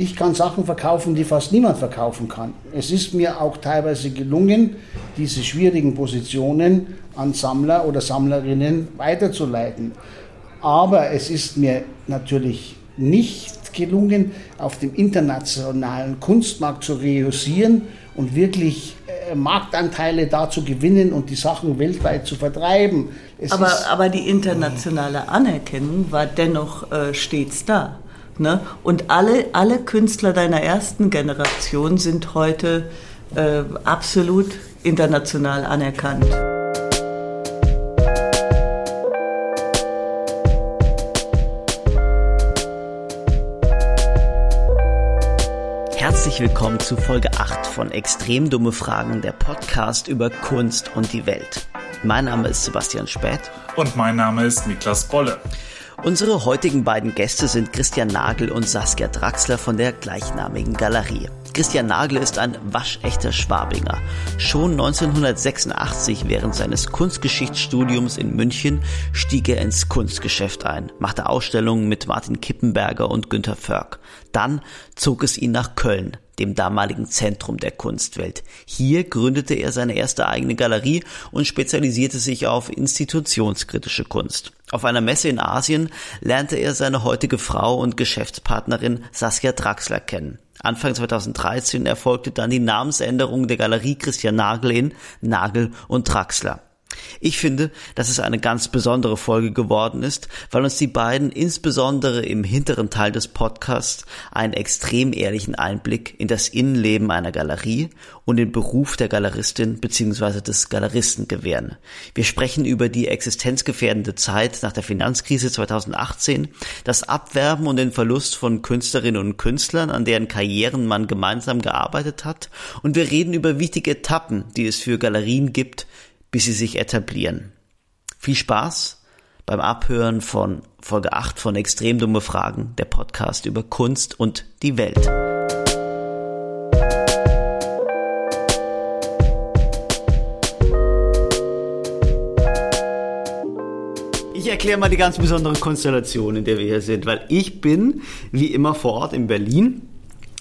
ich kann Sachen verkaufen, die fast niemand verkaufen kann. Es ist mir auch teilweise gelungen, diese schwierigen Positionen an Sammler oder Sammlerinnen weiterzuleiten. Aber es ist mir natürlich nicht gelungen, auf dem internationalen Kunstmarkt zu reüssieren und wirklich äh, Marktanteile da zu gewinnen und die Sachen weltweit zu vertreiben. aber, aber die internationale Anerkennung war dennoch äh, stets da. Ne? Und alle, alle Künstler deiner ersten Generation sind heute äh, absolut international anerkannt. Herzlich willkommen zu Folge 8 von Extrem dumme Fragen, der Podcast über Kunst und die Welt. Mein Name ist Sebastian Späth. Und mein Name ist Niklas Bolle. Unsere heutigen beiden Gäste sind Christian Nagel und Saskia Draxler von der gleichnamigen Galerie. Christian Nagel ist ein waschechter Schwabinger. Schon 1986 während seines Kunstgeschichtsstudiums in München stieg er ins Kunstgeschäft ein, machte Ausstellungen mit Martin Kippenberger und Günter Förk. Dann zog es ihn nach Köln, dem damaligen Zentrum der Kunstwelt. Hier gründete er seine erste eigene Galerie und spezialisierte sich auf institutionskritische Kunst. Auf einer Messe in Asien lernte er seine heutige Frau und Geschäftspartnerin Saskia Draxler kennen. Anfang 2013 erfolgte dann die Namensänderung der Galerie Christian Nagel in Nagel und Draxler. Ich finde, dass es eine ganz besondere Folge geworden ist, weil uns die beiden insbesondere im hinteren Teil des Podcasts einen extrem ehrlichen Einblick in das Innenleben einer Galerie und den Beruf der Galeristin bzw. des Galeristen gewähren. Wir sprechen über die existenzgefährdende Zeit nach der Finanzkrise 2018, das Abwerben und den Verlust von Künstlerinnen und Künstlern, an deren Karrieren man gemeinsam gearbeitet hat, und wir reden über wichtige Etappen, die es für Galerien gibt, bis sie sich etablieren. Viel Spaß beim Abhören von Folge 8 von Extrem dumme Fragen, der Podcast über Kunst und die Welt. Ich erkläre mal die ganz besondere Konstellation, in der wir hier sind, weil ich bin, wie immer vor Ort in Berlin,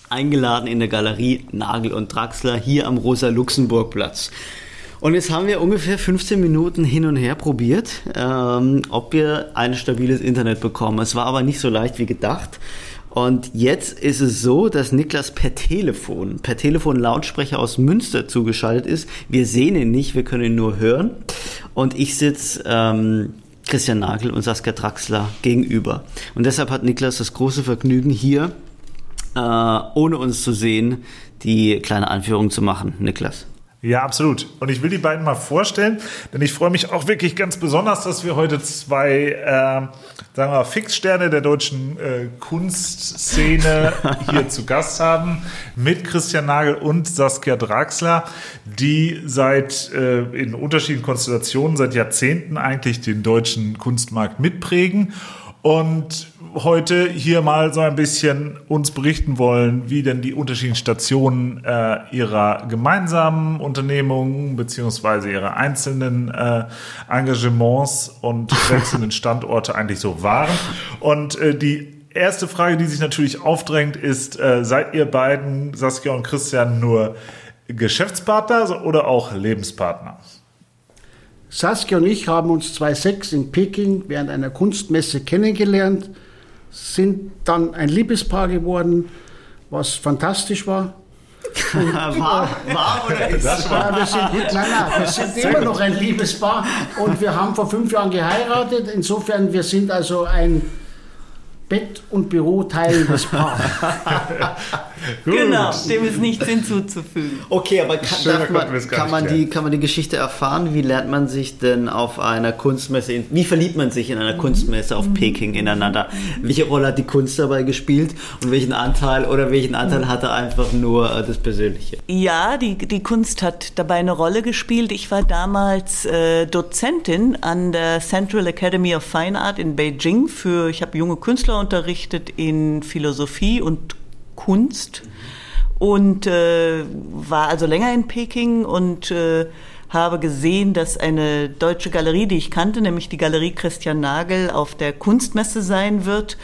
eingeladen in der Galerie Nagel und Draxler hier am Rosa-Luxemburg-Platz. Und jetzt haben wir ungefähr 15 Minuten hin und her probiert, ähm, ob wir ein stabiles Internet bekommen. Es war aber nicht so leicht wie gedacht. Und jetzt ist es so, dass Niklas per Telefon, per Telefon Lautsprecher aus Münster zugeschaltet ist. Wir sehen ihn nicht, wir können ihn nur hören. Und ich sitze ähm, Christian Nagel und Saskia Draxler gegenüber. Und deshalb hat Niklas das große Vergnügen hier, äh, ohne uns zu sehen, die kleine Anführung zu machen. Niklas. Ja, absolut. Und ich will die beiden mal vorstellen, denn ich freue mich auch wirklich ganz besonders, dass wir heute zwei, äh, sagen wir mal, Fixsterne der deutschen äh, Kunstszene hier zu Gast haben, mit Christian Nagel und Saskia Draxler, die seit äh, in unterschiedlichen Konstellationen seit Jahrzehnten eigentlich den deutschen Kunstmarkt mitprägen. Und heute hier mal so ein bisschen uns berichten wollen, wie denn die unterschiedlichen Stationen äh, ihrer gemeinsamen Unternehmungen beziehungsweise ihrer einzelnen äh, Engagements und wechselnden Standorte eigentlich so waren. Und äh, die erste Frage, die sich natürlich aufdrängt, ist, äh, seid ihr beiden, Saskia und Christian, nur Geschäftspartner oder auch Lebenspartner? Saskia und ich haben uns 2006 in Peking während einer Kunstmesse kennengelernt sind dann ein Liebespaar geworden, was fantastisch war. war, war oder ist das war? Ja, wir sind, nein, nein, wir sind immer noch ein Liebespaar und wir haben vor fünf Jahren geheiratet. Insofern, wir sind also ein Bett- und Büro teilendes Paar. genau, dem ist nichts hinzuzufügen. Okay, aber kann, man, kann, man die, kann man die Geschichte erfahren? Wie lernt man sich denn auf einer Kunstmesse, in, wie verliebt man sich in einer Kunstmesse auf Peking ineinander? Welche Rolle hat die Kunst dabei gespielt und welchen Anteil oder welchen Anteil hatte einfach nur äh, das Persönliche? Ja, die, die Kunst hat dabei eine Rolle gespielt. Ich war damals äh, Dozentin an der Central Academy of Fine Art in Beijing für, ich habe junge Künstler unterrichtet in Philosophie und Kunst und äh, war also länger in Peking und äh, habe gesehen, dass eine deutsche Galerie, die ich kannte, nämlich die Galerie Christian Nagel, auf der Kunstmesse sein wird.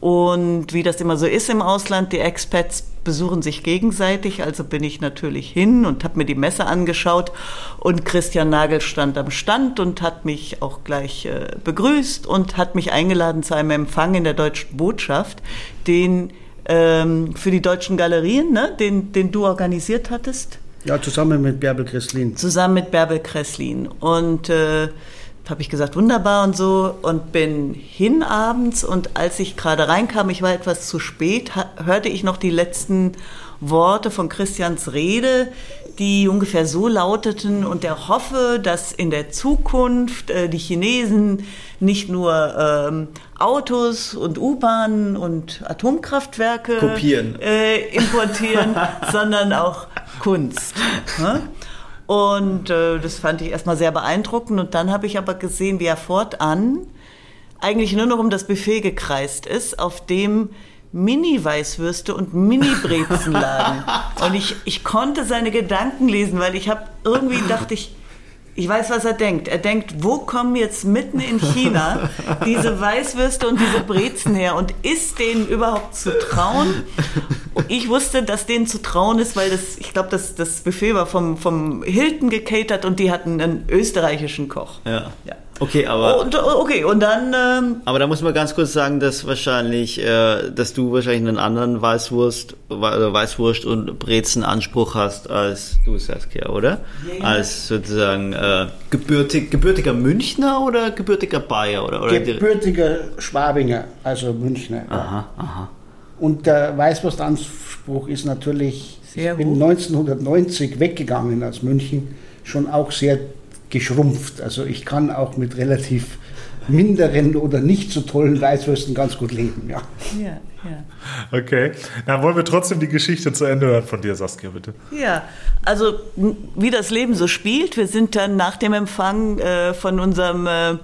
Und wie das immer so ist im Ausland, die Expats besuchen sich gegenseitig. Also bin ich natürlich hin und habe mir die Messe angeschaut. Und Christian Nagel stand am Stand und hat mich auch gleich äh, begrüßt und hat mich eingeladen zu einem Empfang in der deutschen Botschaft, den ähm, für die deutschen Galerien, ne, den, den du organisiert hattest. Ja, zusammen mit Bärbel Kresslin. Zusammen mit Bärbel Kresslin. Und äh, habe ich gesagt, wunderbar und so und bin hin abends und als ich gerade reinkam, ich war etwas zu spät, hörte ich noch die letzten Worte von Christians Rede, die ungefähr so lauteten und er hoffe, dass in der Zukunft äh, die Chinesen nicht nur ähm, Autos und U-Bahnen und Atomkraftwerke Kopieren. Äh, importieren, sondern auch Kunst. Ne? Und äh, das fand ich erstmal sehr beeindruckend. Und dann habe ich aber gesehen, wie er fortan eigentlich nur noch um das Buffet gekreist ist, auf dem Mini-Weißwürste und Mini-Brezen lagen. Und ich, ich konnte seine Gedanken lesen, weil ich habe irgendwie dachte ich, ich weiß, was er denkt. Er denkt, wo kommen jetzt mitten in China diese Weißwürste und diese Brezen her? Und ist denen überhaupt zu trauen? Ich wusste, dass denen zu trauen ist, weil das, ich glaube, das, das Buffet war vom, vom Hilton gecatert und die hatten einen österreichischen Koch. Ja. ja. Okay, aber. Und, okay, und dann. Ähm, aber da muss man ganz kurz sagen, dass wahrscheinlich, äh, dass du wahrscheinlich einen anderen Weißwurst, Weißwurst und Brezenanspruch hast als du, Saskia, oder? Ja, Als sozusagen äh, gebürtig, gebürtiger Münchner oder gebürtiger Bayer? Oder, oder gebürtiger Schwabinger, also Münchner. Aha, aha. Und der Weißwurstanspruch ist natürlich, sehr ich bin 1990 weggegangen aus München, schon auch sehr geschrumpft. Also ich kann auch mit relativ minderen oder nicht so tollen Weißwürsten ganz gut leben, ja. Ja, ja. Okay, dann wollen wir trotzdem die Geschichte zu Ende hören von dir, Saskia, bitte. Ja, also wie das Leben so spielt, wir sind dann nach dem Empfang äh, von unserem äh,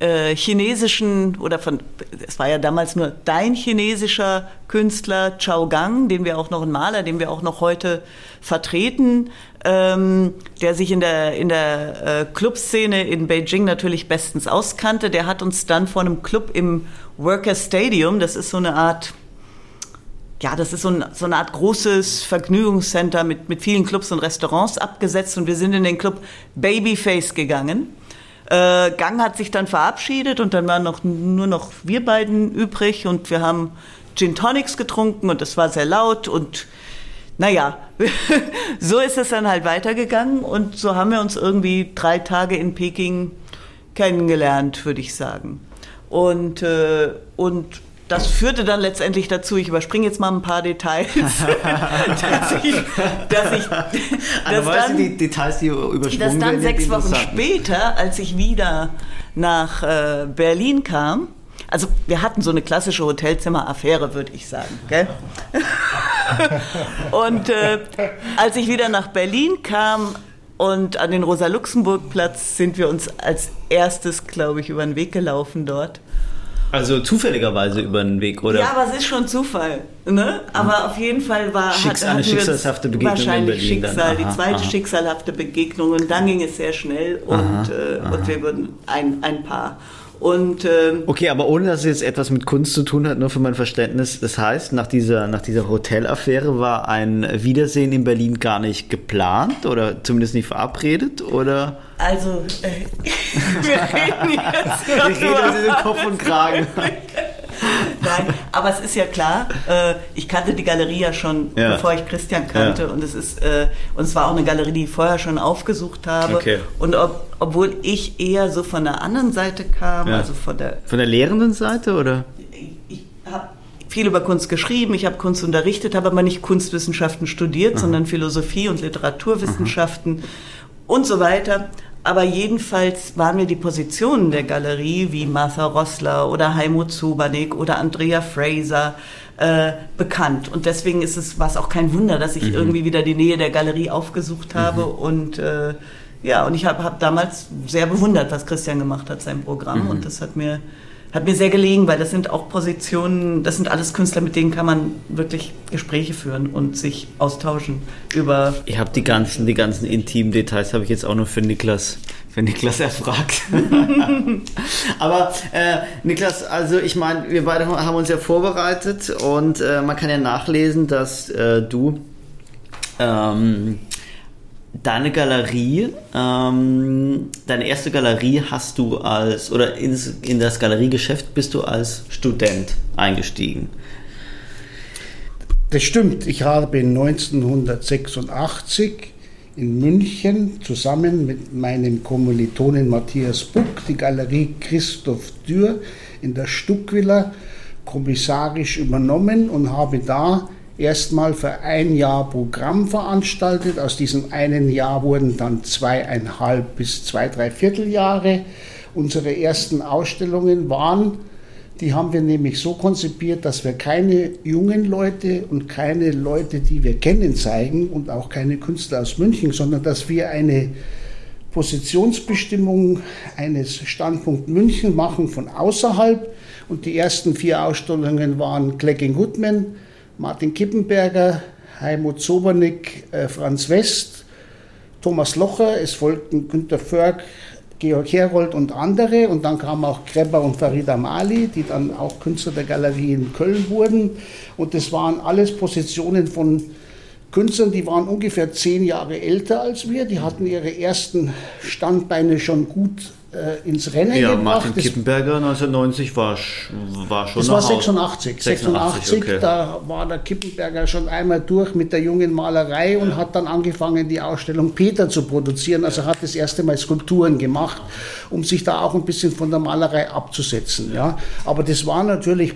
äh, chinesischen oder von, es war ja damals nur dein chinesischer Künstler Chao Gang, den wir auch noch, ein Maler, den wir auch noch heute vertreten, ähm, der sich in der, in der äh, Clubszene in Beijing natürlich bestens auskannte. Der hat uns dann vor einem Club im Worker Stadium, das ist so eine Art, ja, das ist so, ein, so eine Art großes Vergnügungscenter mit, mit vielen Clubs und Restaurants abgesetzt und wir sind in den Club Babyface gegangen. Äh, Gang hat sich dann verabschiedet und dann waren noch, nur noch wir beiden übrig und wir haben Gin Tonics getrunken und es war sehr laut und naja, so ist es dann halt weitergegangen und so haben wir uns irgendwie drei Tage in Peking kennengelernt, würde ich sagen. Und, äh, und das führte dann letztendlich dazu, ich überspringe jetzt mal ein paar Details, dass ich, dass ich dass also, dann, die Details, die übersprungen dass dann sechs Wochen später, als ich wieder nach äh, Berlin kam, also wir hatten so eine klassische Hotelzimmer-Affäre, würde ich sagen. Gell? und äh, als ich wieder nach Berlin kam und an den Rosa-Luxemburg-Platz sind wir uns als erstes, glaube ich, über den Weg gelaufen dort. Also zufälligerweise über den Weg, oder? Ja, aber es ist schon Zufall. Ne? Aber auf jeden Fall war Schicks, hat, eine schicksalhafte Begegnung wahrscheinlich Schicksal, aha, die zweite aha. schicksalhafte Begegnung. Und dann ging es sehr schnell und, aha, äh, und wir wurden ein, ein Paar. Und, ähm, okay, aber ohne dass es jetzt etwas mit Kunst zu tun hat, nur für mein Verständnis. Das heißt, nach dieser, nach dieser Hotelaffäre war ein Wiedersehen in Berlin gar nicht geplant oder zumindest nicht verabredet, oder? Also, äh, wir reden jetzt. wir reden jetzt Kopf und Kragen. Nein, aber es ist ja klar, äh, ich kannte die Galerie ja schon, ja. bevor ich Christian kannte. Ja. Und es ist, äh, und es war auch eine Galerie, die ich vorher schon aufgesucht habe. Okay. Und ob, obwohl ich eher so von der anderen Seite kam, ja. also von der. Von der lehrenden Seite oder? Ich, ich habe viel über Kunst geschrieben, ich habe Kunst unterrichtet, habe aber nicht Kunstwissenschaften studiert, Aha. sondern Philosophie und Literaturwissenschaften Aha. Und so weiter. Aber jedenfalls waren mir die Positionen der Galerie wie Martha Rossler oder Heimo Zubanik oder Andrea Fraser äh, bekannt. Und deswegen ist es, war es auch kein Wunder, dass ich mhm. irgendwie wieder die Nähe der Galerie aufgesucht habe. Mhm. Und äh, ja, und ich habe hab damals sehr bewundert, was Christian gemacht hat, sein Programm. Mhm. Und das hat mir hat mir sehr gelegen, weil das sind auch Positionen, das sind alles Künstler, mit denen kann man wirklich Gespräche führen und sich austauschen über. Ich habe die ganzen, die ganzen intimen Details habe ich jetzt auch noch für Niklas, für Niklas erfragt. Aber äh, Niklas, also ich meine, wir beide haben uns ja vorbereitet und äh, man kann ja nachlesen, dass äh, du ähm, deine Galerie, ähm, deine erste Galerie hast du als, oder ins, in das Galeriegeschäft bist du als Student eingestiegen. Das stimmt. Ich habe 1986 in München zusammen mit meinem Kommilitonen Matthias Buck die Galerie Christoph Dürr in der Stuckvilla kommissarisch übernommen und habe da erstmal für ein Jahr Programm veranstaltet. Aus diesem einen Jahr wurden dann zweieinhalb bis zwei, drei Vierteljahre. Unsere ersten Ausstellungen waren, die haben wir nämlich so konzipiert, dass wir keine jungen Leute und keine Leute, die wir kennen, zeigen und auch keine Künstler aus München, sondern dass wir eine Positionsbestimmung eines Standpunkt München machen von außerhalb. Und die ersten vier Ausstellungen waren Clecking Goodman, Martin Kippenberger, Heimut Sobernick, äh, Franz West, Thomas Locher, es folgten Günter Förg, Georg Herold und andere. Und dann kamen auch Kreber und Farida Mali, die dann auch Künstler der Galerie in Köln wurden. Und das waren alles Positionen von Künstlern, die waren ungefähr zehn Jahre älter als wir. Die hatten ihre ersten Standbeine schon gut äh, ins Rennen ja, gebracht. Martin Kippenberger 1990 war, war schon Das war 86. 86, 86 okay. da war der Kippenberger schon einmal durch mit der jungen Malerei und hat dann angefangen, die Ausstellung Peter zu produzieren. Also hat das erste Mal Skulpturen gemacht, um sich da auch ein bisschen von der Malerei abzusetzen. Ja. Aber das war natürlich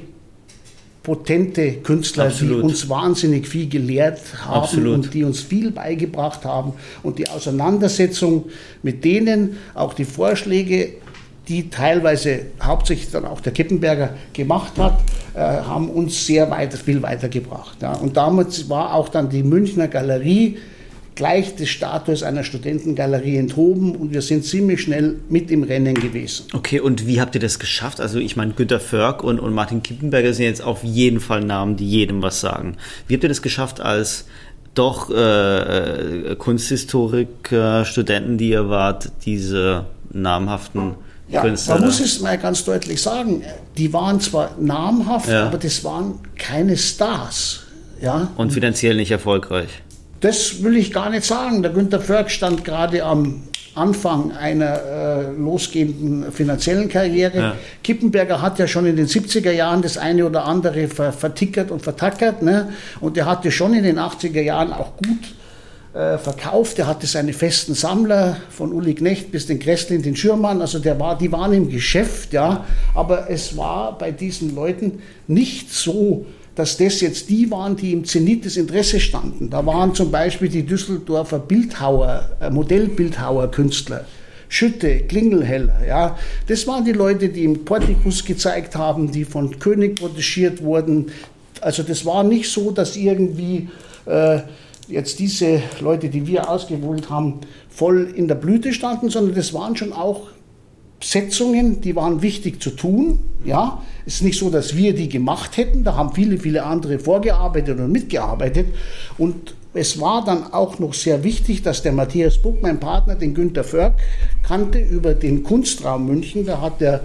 potente Künstler, Absolut. die uns wahnsinnig viel gelehrt haben Absolut. und die uns viel beigebracht haben. Und die Auseinandersetzung mit denen, auch die Vorschläge, die teilweise hauptsächlich dann auch der Kippenberger gemacht hat, äh, haben uns sehr weit, viel weitergebracht. Ja. Und damit war auch dann die Münchner Galerie gleich des Status einer Studentengalerie enthoben und wir sind ziemlich schnell mit im Rennen gewesen. Okay, und wie habt ihr das geschafft? Also ich meine, Günter Förg und, und Martin Kippenberger sind jetzt auf jeden Fall Namen, die jedem was sagen. Wie habt ihr das geschafft als doch äh, Kunsthistorik-Studenten, die ihr wart, diese namhaften Ja, Künstler? man muss es mal ganz deutlich sagen, die waren zwar namhaft, Ja. aber das waren keine Stars. Ja, und finanziell nicht erfolgreich. Das will ich gar nicht sagen. Der Günter Förg stand gerade am Anfang einer äh, losgehenden finanziellen Karriere. Ja. Kippenberger hat ja schon in den 70er Jahren das eine oder andere ver vertickert und vertackert. Ne? Und er hatte schon in den 80er Jahren auch gut äh, verkauft. Er hatte seine festen Sammler von Uli Knecht bis den Kresslin, den Schürmann. Also der war, die waren im Geschäft, ja. Aber es war bei diesen Leuten nicht so, dass das jetzt die waren, die im Zenit des Interesses standen. Da waren zum Beispiel die Düsseldorfer Bildhauer, äh, Modellbildhauer-Künstler. Schütte, Klingelheller, ja. Das waren die Leute, die im Portikus gezeigt haben, die von König protegiert wurden. Also das war nicht so, dass irgendwie äh, jetzt diese Leute, die wir ausgewählt haben, voll in der Blüte standen, sondern das waren schon auch Setzungen, die waren wichtig zu tun. Ja, es ist nicht so, dass wir die gemacht hätten. Da haben viele, viele andere vorgearbeitet und mitgearbeitet. Und es war dann auch noch sehr wichtig, dass der Matthias Buck, mein Partner, den Günter Förg, kannte über den Kunstraum München. Da hat der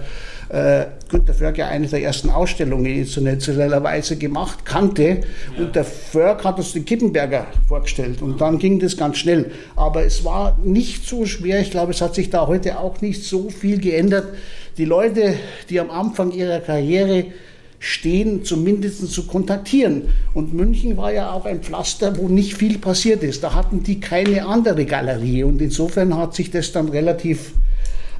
äh, Günter Förg ja eine der ersten Ausstellungen institutionellerweise gemacht, kannte. Und der Förg hat uns den Kippenberger vorgestellt. Und dann ging das ganz schnell. Aber es war nicht so schwer. Ich glaube, es hat sich da heute auch nicht so viel geändert. Die Leute, die am Anfang ihrer Karriere stehen, zumindest zu kontaktieren. Und München war ja auch ein Pflaster, wo nicht viel passiert ist. Da hatten die keine andere Galerie. Und insofern hat sich das dann relativ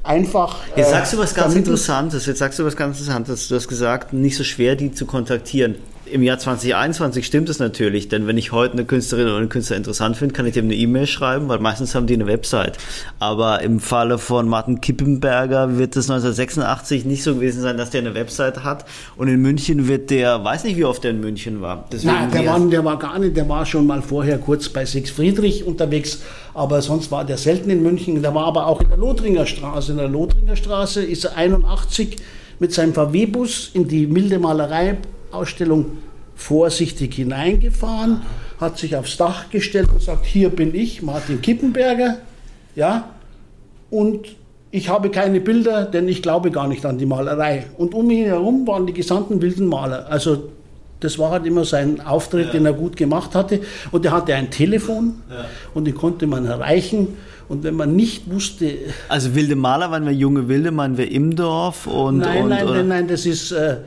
einfach. Jetzt äh, sagst du was ganz vermittelt. Interessantes. Jetzt sagst du was ganz Interessantes. Du hast gesagt, nicht so schwer, die zu kontaktieren. Im Jahr 2021 stimmt es natürlich, denn wenn ich heute eine Künstlerin oder einen Künstler interessant finde, kann ich dem eine E-Mail schreiben, weil meistens haben die eine Website. Aber im Falle von Martin Kippenberger wird es 1986 nicht so gewesen sein, dass der eine Website hat. Und in München wird der, weiß nicht, wie oft der in München war. Deswegen Nein, der war, der war gar nicht, der war schon mal vorher kurz bei Six Friedrich unterwegs, aber sonst war der selten in München. Der war aber auch in der Lothringer Straße. In der Lothringer Straße ist er 81 mit seinem VW-Bus in die milde Malerei-Ausstellung vorsichtig hineingefahren, hat sich aufs Dach gestellt und sagt, hier bin ich, Martin Kippenberger, ja, und ich habe keine Bilder, denn ich glaube gar nicht an die Malerei. Und um ihn herum waren die gesamten wilden Maler. Also das war halt immer sein Auftritt, ja. den er gut gemacht hatte. Und er hatte ein Telefon ja. und den konnte man erreichen. Und wenn man nicht wusste. Also wilde Maler waren wir junge Wilde, waren wir im Dorf und. Nein, und, nein, nein, nein, das ist. Äh,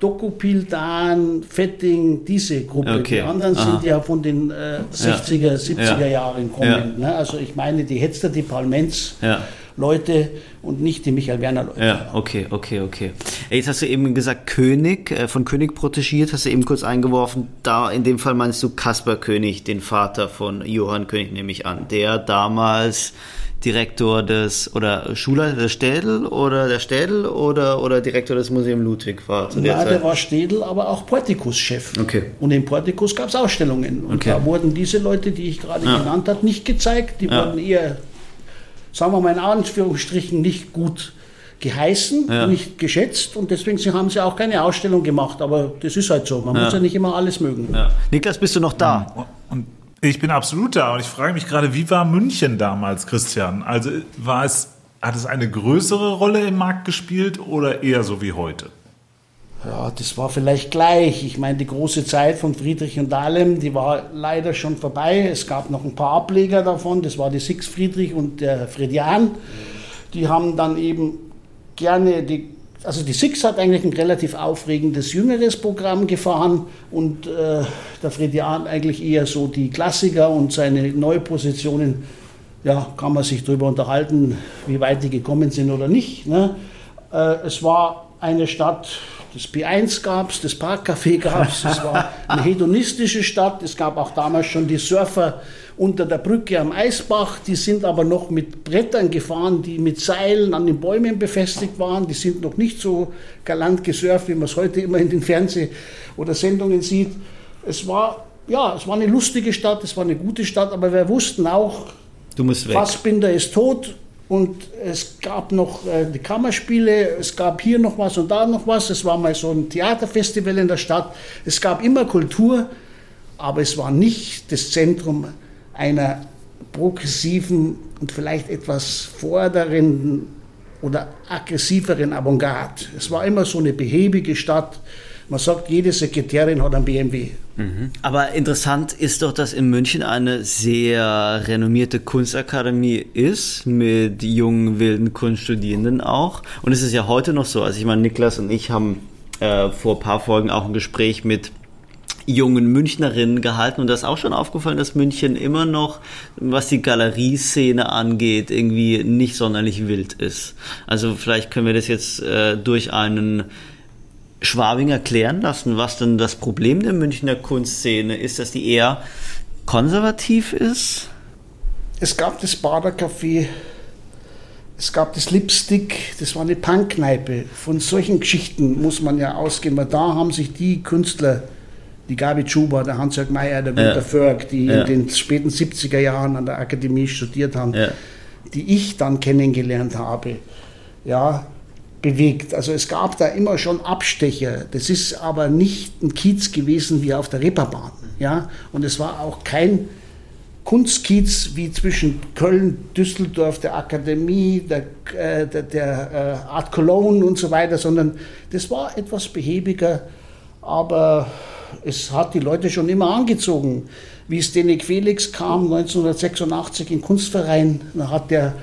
Dokupildan, Fetting, diese Gruppe. Okay. Die anderen Aha. sind ja von den äh, 60er, 70er ja. Jahren kommend. Ja. Ne? Also ich meine die Hetzler, die Palmenz. Ja. Leute und nicht die Michael Werner Leute. Ja, okay, okay, okay. Jetzt hast du eben gesagt König, äh, von König protegiert, hast du eben kurz eingeworfen. Da in dem Fall meinst du Kaspar König, den Vater von Johann König, nehme ich an, der damals Direktor des oder Schulleiter des Städel oder der Städel oder, oder Direktor des Museum Ludwig war zu der ja, Zeit? der war Städel, aber auch Portikus-Chef. Okay. Und im Portikus gab es Ausstellungen. Und okay. da wurden diese Leute, die ich gerade ja. genannt habe, nicht gezeigt. Die ja. wurden eher, sagen wir mal in Anführungsstrichen, nicht gut geheißen, ja. nicht geschätzt und deswegen haben sie auch keine Ausstellung gemacht. Aber das ist halt so. Man ja. muss ja nicht immer alles mögen. Ja. Niklas, bist du noch da? Ich bin absolut da und ich frage mich gerade, wie war München damals, Christian? Also war es, hat es eine größere Rolle im Markt gespielt oder eher so wie heute? Ja, das war vielleicht gleich. Ich meine, die große Zeit von Friedrich und Dahlem, die war leider schon vorbei. Es gab noch ein paar Ableger davon. Das war die Six Friedrich und der Fredian. Die haben dann eben gerne die also die Six hat eigentlich ein relativ aufregendes jüngeres Programm gefahren und äh, der Fredian eigentlich eher so die Klassiker und seine Neupositionen, ja, kann man sich darüber unterhalten, wie weit die gekommen sind oder nicht. Ne? Äh, es war eine Stadt, das P1 gab es, das Parkcafé gab es, es war eine hedonistische Stadt, es gab auch damals schon die Surfer, unter der Brücke am Eisbach. Die sind aber noch mit Brettern gefahren, die mit Seilen an den Bäumen befestigt waren. Die sind noch nicht so galant gesurft, wie man es heute immer in den Fernseh- oder Sendungen sieht. Es war, ja, es war eine lustige Stadt, es war eine gute Stadt, aber wir wussten auch, du musst weg. Fassbinder ist tot. Und es gab noch äh, die Kammerspiele, es gab hier noch was und da noch was. Es war mal so ein Theaterfestival in der Stadt. Es gab immer Kultur, aber es war nicht das Zentrum einer progressiven und vielleicht etwas fordernden oder aggressiveren Avantgarde. Es war immer so eine behäbige Stadt. Man sagt, jede Sekretärin hat einen BMW. Mhm. Aber interessant ist doch, dass in München eine sehr renommierte Kunstakademie ist, mit jungen, wilden Kunststudierenden auch. Und es ist ja heute noch so. Also ich meine, Niklas und ich haben äh, vor ein paar Folgen auch ein Gespräch mit jungen Münchnerinnen gehalten und das ist auch schon aufgefallen, dass München immer noch, was die Galerieszene angeht, irgendwie nicht sonderlich wild ist. Also vielleicht können wir das jetzt äh, durch einen Schwabing erklären lassen, was denn das Problem der Münchner Kunstszene ist, dass die eher konservativ ist? Es gab das Badercafé, es gab das Lipstick, das war eine Punkkneipe. Von solchen Geschichten muss man ja ausgehen, weil da haben sich die Künstler die Gabi Schuber, der Hans-Jörg Meyer, der Günter ja. Förg, die ja. in den späten 70er Jahren an der Akademie studiert haben, ja. die ich dann kennengelernt habe, ja, bewegt. Also es gab da immer schon Abstecher. Das ist aber nicht ein Kiez gewesen wie auf der Reeperbahn. Ja? Und es war auch kein Kunstkiez wie zwischen Köln, Düsseldorf, der Akademie, der, äh, der, der äh, Art Cologne und so weiter, sondern das war etwas behäbiger, aber es hat die Leute schon immer angezogen. Wie Stenik Felix kam 1986 in Kunstverein, da hat der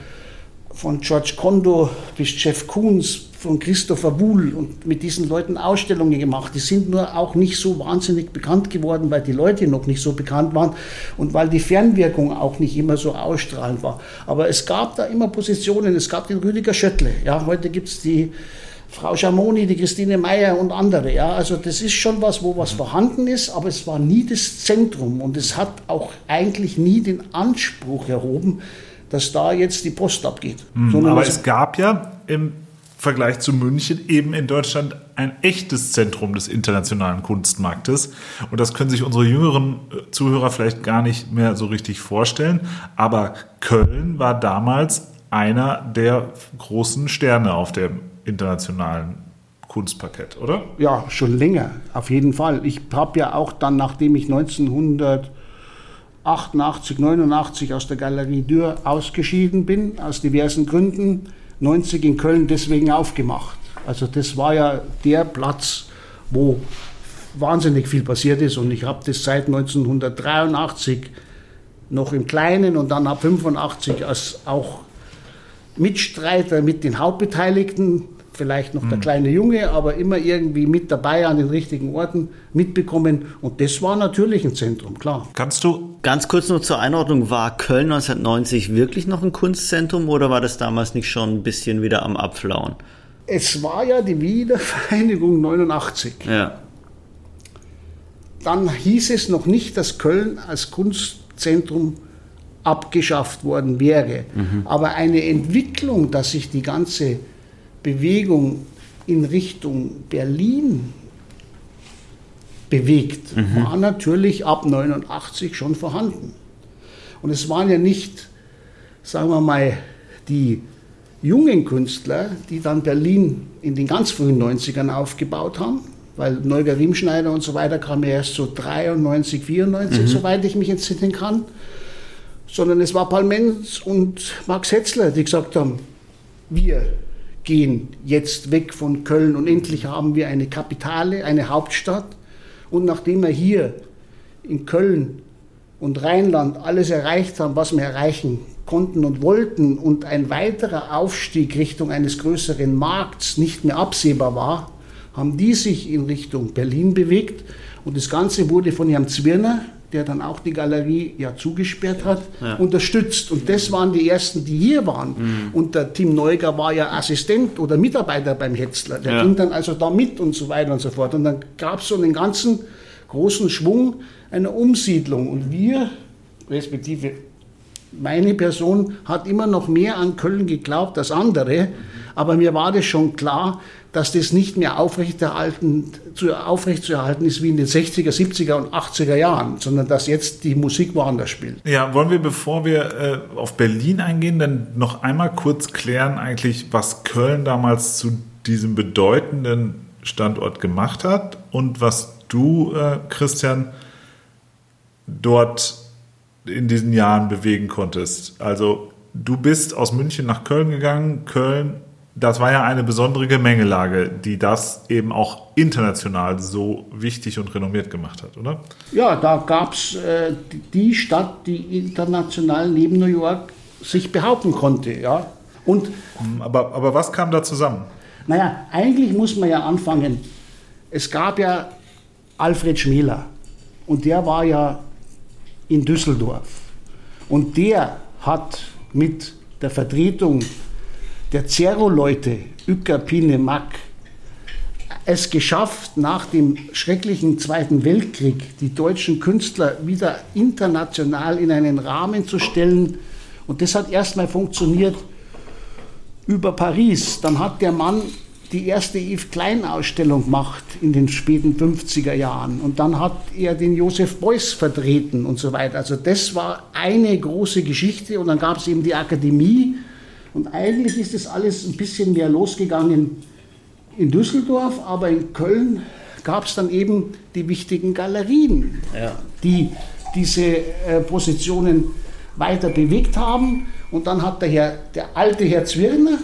von George Kondo bis Jeff Koons, von Christopher Wuhl und mit diesen Leuten Ausstellungen gemacht. Die sind nur auch nicht so wahnsinnig bekannt geworden, weil die Leute noch nicht so bekannt waren und weil die Fernwirkung auch nicht immer so ausstrahlend war. Aber es gab da immer Positionen. Es gab den Rüdiger Schöttle. Ja, heute gibt es die Frau Schamoni, die Christine Meyer und andere. Ja, also das ist schon was, wo was vorhanden ist, aber es war nie das Zentrum und es hat auch eigentlich nie den Anspruch erhoben, dass da jetzt die Post abgeht. Mhm, aber es gab ja im Vergleich zu München eben in Deutschland ein echtes Zentrum des internationalen Kunstmarktes. Und das können sich unsere jüngeren äh, Zuhörer vielleicht gar nicht mehr so richtig vorstellen. Aber Köln war damals einer der großen Sterne auf dem internationalen Kunstparkett, oder? Ja, schon länger, auf jeden Fall. Ich habe ja auch dann, nachdem ich 1988, 89 aus der Galerie Dürr ausgeschieden bin, aus diversen Gründen, 90 in Köln deswegen aufgemacht. Also das war ja der Platz, wo wahnsinnig viel passiert ist und ich habe das seit 1983 noch im Kleinen und dann ab 85 als auch Mitstreiter mit den Hauptbeteiligten, vielleicht noch der kleine Junge, aber immer irgendwie mit dabei an den richtigen Orten mitbekommen. Und das war natürlich ein Zentrum, klar. Kannst du Ganz kurz noch zur Einordnung, war Köln 1990 wirklich noch ein Kunstzentrum oder war das damals nicht schon ein bisschen wieder am Abflauen? Es war ja die Wiedervereinigung 89. Ja. Dann hieß es noch nicht, dass Köln als Kunstzentrum abgeschafft worden wäre. Aber eine Entwicklung, dass sich die ganze Bewegung in Richtung Berlin bewegt, war natürlich ab 89 schon vorhanden. Und es waren ja nicht, sagen wir mal, die jungen Künstler, die dann Berlin in den ganz frühen 90ern aufgebaut haben, weil Neuger Riemschneider und so weiter kam ja erst so 93, 94, soweit ich mich entsinnen kann, sondern es war Paul Menz und Max Hetzler, die gesagt haben, wir gehen jetzt weg von Köln und endlich haben wir eine Kapitale, eine Hauptstadt. Und nachdem wir hier in Köln und Rheinland alles erreicht haben, was wir erreichen konnten und wollten und ein weiterer Aufstieg Richtung eines größeren Markts nicht mehr absehbar war, haben die sich in Richtung Berlin bewegt und das Ganze wurde von Herrn Zwirner, der dann auch die Galerie ja zugesperrt hat, unterstützt. Und das waren die ersten, die hier waren. Und der Tim Neuger war ja Assistent oder Mitarbeiter beim Hetzler. Der Ja. ging dann also da mit und so weiter und so fort. Und dann gab es so einen ganzen großen Schwung einer Umsiedlung. Und wir, respektive meine Person, hat immer noch mehr an Köln geglaubt als andere. Aber mir war das schon klar, dass das nicht mehr aufrechterhalten, zu, aufrechtzuerhalten ist wie in den 60er, 70er und 80er Jahren, sondern dass jetzt die Musik woanders spielt. Ja, wollen wir, bevor wir äh, auf Berlin eingehen, dann noch einmal kurz klären, eigentlich, was Köln damals zu diesem bedeutenden Standort gemacht hat und was du, äh, Christian, dort in diesen Jahren bewegen konntest. Also, du bist aus München nach Köln gegangen. Köln, das war ja eine besondere Gemengelage, die das eben auch international so wichtig und renommiert gemacht hat, oder? Ja, da gab es äh, die Stadt, die international neben New York sich behaupten konnte. Ja. Und Aber, aber was kam da zusammen? Naja, eigentlich muss man ja anfangen. Es gab ja Alfred Schmäler und der war ja in Düsseldorf. Und der hat mit der Vertretung der Zerro-Leute, Uecker, Pine, Mack, es geschafft, nach dem schrecklichen Zweiten Weltkrieg die deutschen Künstler wieder international in einen Rahmen zu stellen. Und das hat erstmal funktioniert über Paris. Dann hat der Mann die erste Yves Klein Ausstellung gemacht in den späten 50er Jahren und dann hat er den Josef Beuys vertreten und so weiter. Also das war eine große Geschichte und dann gab es eben die Akademie und eigentlich ist das alles ein bisschen mehr losgegangen in Düsseldorf, aber in Köln gab es dann eben die wichtigen Galerien, Ja. die diese äh, Positionen weiter bewegt haben. Und dann hat der, Herr, der alte Herr Zwirner,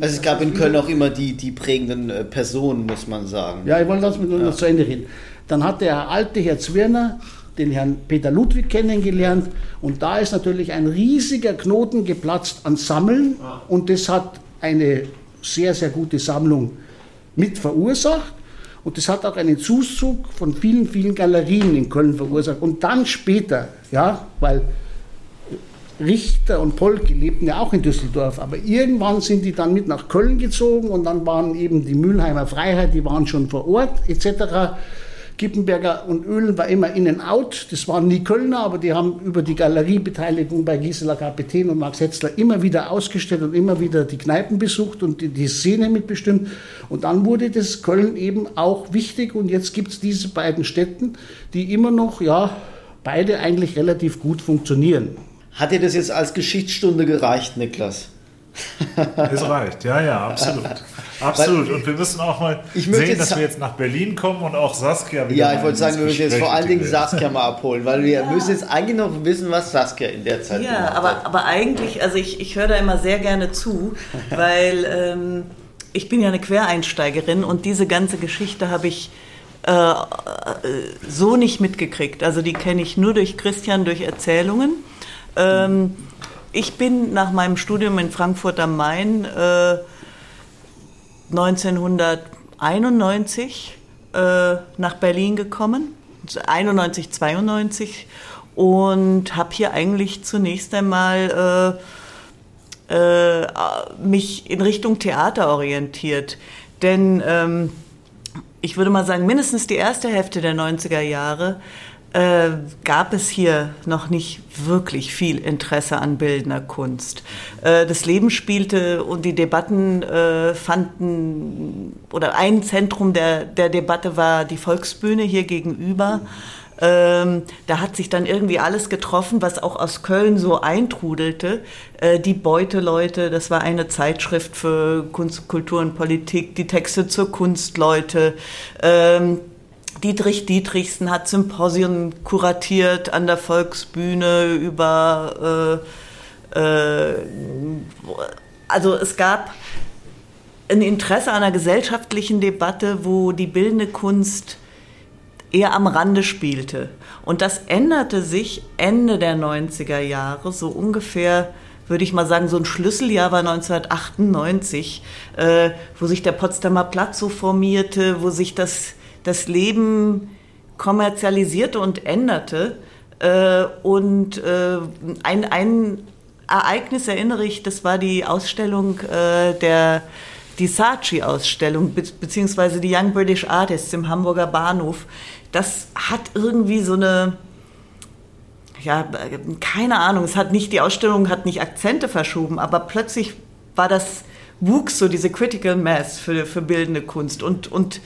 Also es gab in Köln auch immer die, die prägenden äh, Personen, muss man sagen. ja, ich wollte das mit noch zu Ende reden. Dann hat der alte Herr Zwirner den Herrn Peter Ludwig kennengelernt. Und da ist natürlich ein riesiger Knoten geplatzt an Sammeln. Und das hat eine sehr, sehr gute Sammlung mit verursacht. Und das hat auch einen Zuzug von vielen, vielen Galerien in Köln verursacht. Und dann später, ja, weil Richter und Polke lebten ja auch in Düsseldorf, aber irgendwann sind die dann mit nach Köln gezogen. Und dann waren eben die Mülheimer Freiheit, die waren schon vor Ort etc. Kippenberger und Öhlen war immer in and out. Das waren nie Kölner, aber die haben über die Galeriebeteiligung bei Gisela Kapitän und Max Hetzler immer wieder ausgestellt und immer wieder die Kneipen besucht und die, die Szene mitbestimmt. Und dann wurde das Köln eben auch wichtig und jetzt gibt es diese beiden Städten, die immer noch, ja, beide eigentlich relativ gut funktionieren. Hat dir das jetzt als Geschichtsstunde gereicht, Niklas? Es reicht, ja, ja, absolut. Absolut. Und wir müssen auch mal sehen, dass wir jetzt nach Berlin kommen und auch Saskia wieder. Ja, ich wollte sagen, wir müssen jetzt vor allen Dingen Saskia mal abholen, weil wir ja. müssen jetzt eigentlich noch wissen, was Saskia in der Zeit ja, gemacht aber, aber eigentlich, also ich, ich höre da immer sehr gerne zu, weil ähm, ich bin ja eine Quereinsteigerin und diese ganze Geschichte habe ich äh, so nicht mitgekriegt. Also die kenne ich nur durch Christian, durch Erzählungen. Ähm, ich bin nach meinem Studium in Frankfurt am Main äh, 1991 äh, nach Berlin gekommen, 91, 92 und habe hier eigentlich zunächst einmal äh, äh, mich in Richtung Theater orientiert. Denn ähm, ich würde mal sagen, mindestens die erste Hälfte der 90er Jahre äh, gab es hier noch nicht wirklich viel Interesse an bildender Kunst. Äh, das Leben spielte und die Debatten äh, fanden, oder ein Zentrum der, der Debatte war die Volksbühne hier gegenüber. Ähm, da hat sich dann irgendwie alles getroffen, was auch aus Köln so eintrudelte. Äh, die Beuteleute, das war eine Zeitschrift für Kunst, Kultur und Politik, die Texte zur Kunstleute. Ähm, Dietrich Dietrichsen hat Symposien kuratiert an der Volksbühne über, äh, äh, also es gab ein Interesse an einer gesellschaftlichen Debatte, wo die bildende Kunst eher am Rande spielte. Und das änderte sich Ende der 90er Jahre, so ungefähr würde ich mal sagen, so ein Schlüsseljahr war 1998, äh, wo sich der Potsdamer Platz so formierte, wo sich das das Leben kommerzialisierte und änderte. Äh, und äh, ein, ein Ereignis erinnere ich, das war die Ausstellung äh, der die Saatchi-Ausstellung, be beziehungsweise die Young British Artists im Hamburger Bahnhof. Das hat irgendwie so eine, ja, keine Ahnung, es hat nicht, die Ausstellung hat nicht Akzente verschoben, aber plötzlich war das, wuchs so diese Critical Mass für, für bildende Kunst und, und